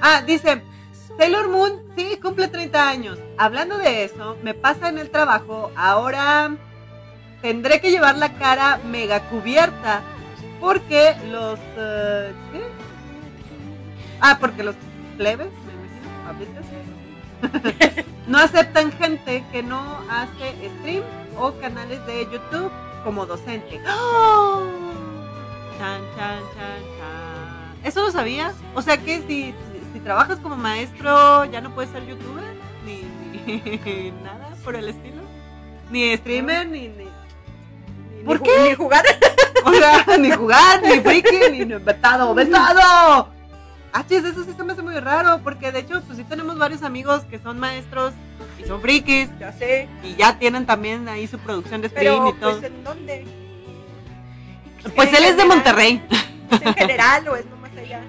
ah, dice. Sailor Moon, sí, cumple 30 años. Hablando de eso, me pasa en el trabajo. Ahora tendré que llevar la cara mega cubierta porque los ¿qué? ah porque los plebes me no aceptan gente que no hace stream o canales de YouTube como docente ¡Oh! chan chan chan chan eso lo sabías o sea que si, si trabajas como maestro ya no puedes ser youtuber ni, ni nada por el estilo ni streamer ni, ni Ni- ¿Por ni qué? Ni jugar. o sea, ni jugar, ni friki, ni vetado, vetado. Ah, chis, eso sí se me hace muy raro, porque de hecho, pues sí tenemos varios amigos que son maestros y son frikis. Ya sé. Y ya tienen también ahí su producción de stream Pero, y todo. pues, ¿en dónde? Pues él es de. Monterrey. ¿Es en general o es nomás allá?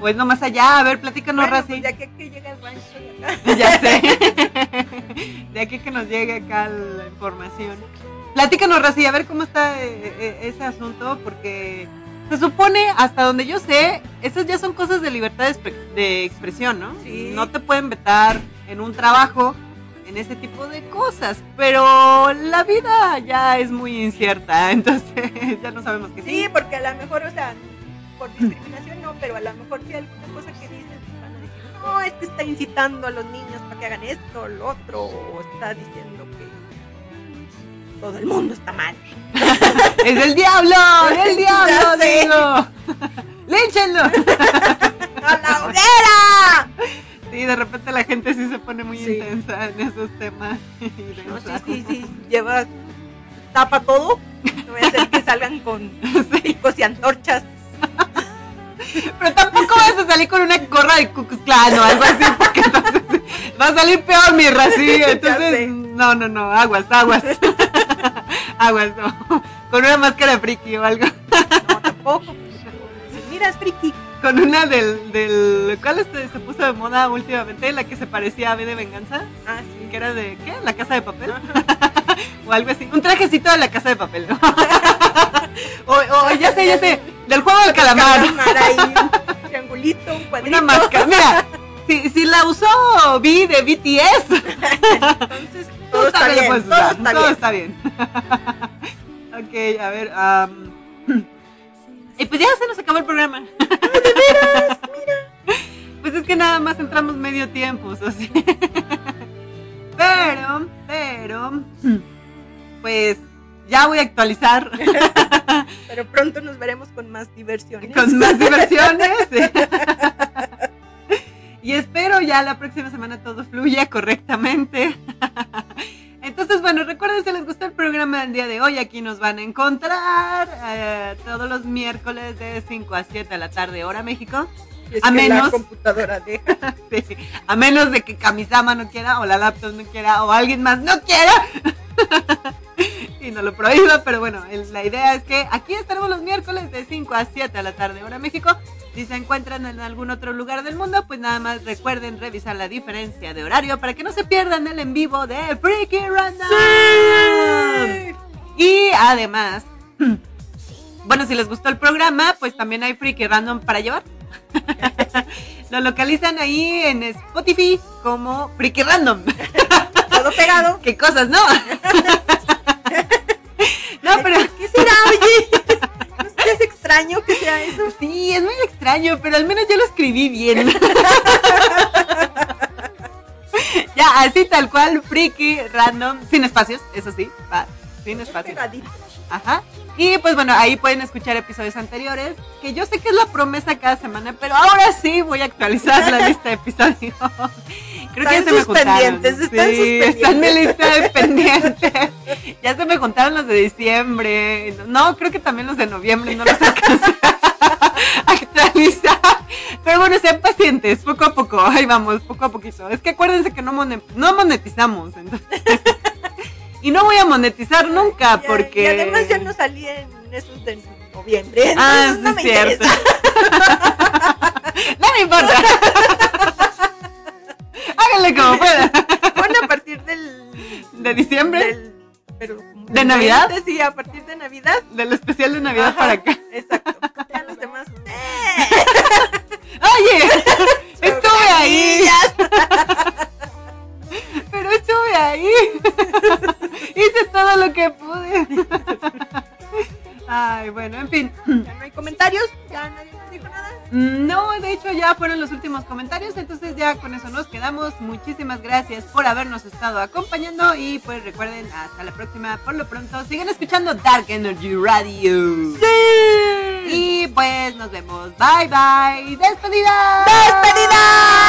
Pues no más allá, a ver, platícanos, Bueno, Raci. pues ya que, que llega el rancho de acá. Ya sé. De aquí que nos llegue acá la información. Platícanos, Raci, a ver cómo está eh, eh, ese asunto, porque se supone, hasta donde yo sé, esas ya son cosas de libertad de, expre- de expresión, ¿no? Sí. No te pueden vetar en un trabajo en ese tipo de cosas, pero la vida ya es muy incierta, entonces ya no sabemos qué Sí, porque a lo mejor, o sea, por discriminación no, pero a lo mejor sí alguna cosa que dices van a decir, no, es que está incitando a los niños para que hagan esto lo otro, o está diciendo todo el mundo está mal. ¡Es el diablo! ¡El diablo! ¡Dilo! ¡Línchenlo! ¡A la hoguera! Sí, de repente la gente sí se pone muy Sí. intensa en esos temas. No, sí, sí, sí, lleva, tapa todo. No voy a hacer que salgan con picos y antorchas. Pero tampoco vas a salir con una gorra de Ku Klux Klan o algo así, porque entonces va a salir peor mi rací. Ya Entonces, no, no, no, aguas, aguas. aguas, no. Con una máscara friki o algo. No, tampoco. Si miras, friki. Con una del, del ¿cuál este se puso de moda últimamente? La que se parecía a B de Venganza, Ah, sí. que era de, ¿qué? La casa de papel. o algo así. Un trajecito de la casa de papel, ¿no? o, o ya sé, ya sé, del juego del calamar. Calamar ahí, un triangulito, un cuadrito. Una máscara. Mira, si, si la usó Vi de BTS, Entonces, todo está bien, lo todo usar, está todo bien. está bien. ok, a ver. am, y pues ya se nos acabó el programa. Pues es que nada más entramos medio tiempo, sea. Pero, pero, pues ya voy a actualizar Pero pronto nos veremos con más diversiones. con más diversiones. Y espero ya la próxima semana todo fluya correctamente. Entonces, bueno, recuerden si les gustó el programa del día de hoy, aquí nos van a encontrar eh, todos los miércoles de 5 a 7 de la tarde, hora México. Es a menos- la computadora deja. Sí, a menos de que Kamisama no quiera, o la laptop no quiera, o alguien más no quiera. y no lo prohíba, pero bueno, el- la idea es que aquí estaremos los miércoles de 5 a 7 de la tarde, hora México. Si se encuentran en algún otro lugar del mundo, pues nada más recuerden revisar la diferencia de horario para que no se pierdan el en vivo de Freaky Random. Y además, bueno, si les gustó el programa, pues también hay Freaky Random para llevar. Lo localizan ahí en Spotify como Freaky Random. Todo pegado. ¿Qué cosas, no? No, pero ¿Qué será, oye? ¿No sé, es extraño que sea eso? sí, es muy extraño, pero al menos yo lo escribí bien. Ya, así tal cual, Freaky Random, sin espacios, eso sí, va, sin espacios. Ajá. Y pues bueno, ahí pueden escuchar episodios anteriores, que yo sé que es la promesa cada semana, pero ahora sí voy a actualizar la lista de episodios. Creo que ya Están se me juntaron. pendientes, están sus sí, está en mi lista de pendientes. Ya se me juntaron los de diciembre. No, creo que también los de noviembre no los alcancé a actualizar. Pero bueno, sean pacientes, poco a poco. Ahí vamos, poco a poquito. Es que acuérdense que no, mone- no monetizamos. entonces. Y no voy a monetizar nunca porque... Y además ya no salí en esos de noviembre. Ah, sí, no me cierto. No me importa. Háganle como puedan. Bueno, a partir del. ¿De diciembre? del- pero ¿De Navidad? 20, sí, a partir de Navidad. Del especial de Navidad Ajá, para acá. Exacto. Ya los demás. eh, Oye, estuve ahí. Pero estuve ahí. Hice todo lo que pude. Ay, bueno, en fin. Ya no hay comentarios. Ya nadie nos dijo nada. No, de hecho ya fueron los últimos comentarios, entonces ya con eso nos quedamos. Muchísimas gracias por habernos estado acompañando y pues recuerden, hasta la próxima. Por lo pronto, sigan escuchando Dark Energy Radio. ¡Sí! Y pues nos vemos. Bye bye. Despedida. ¡Despedida!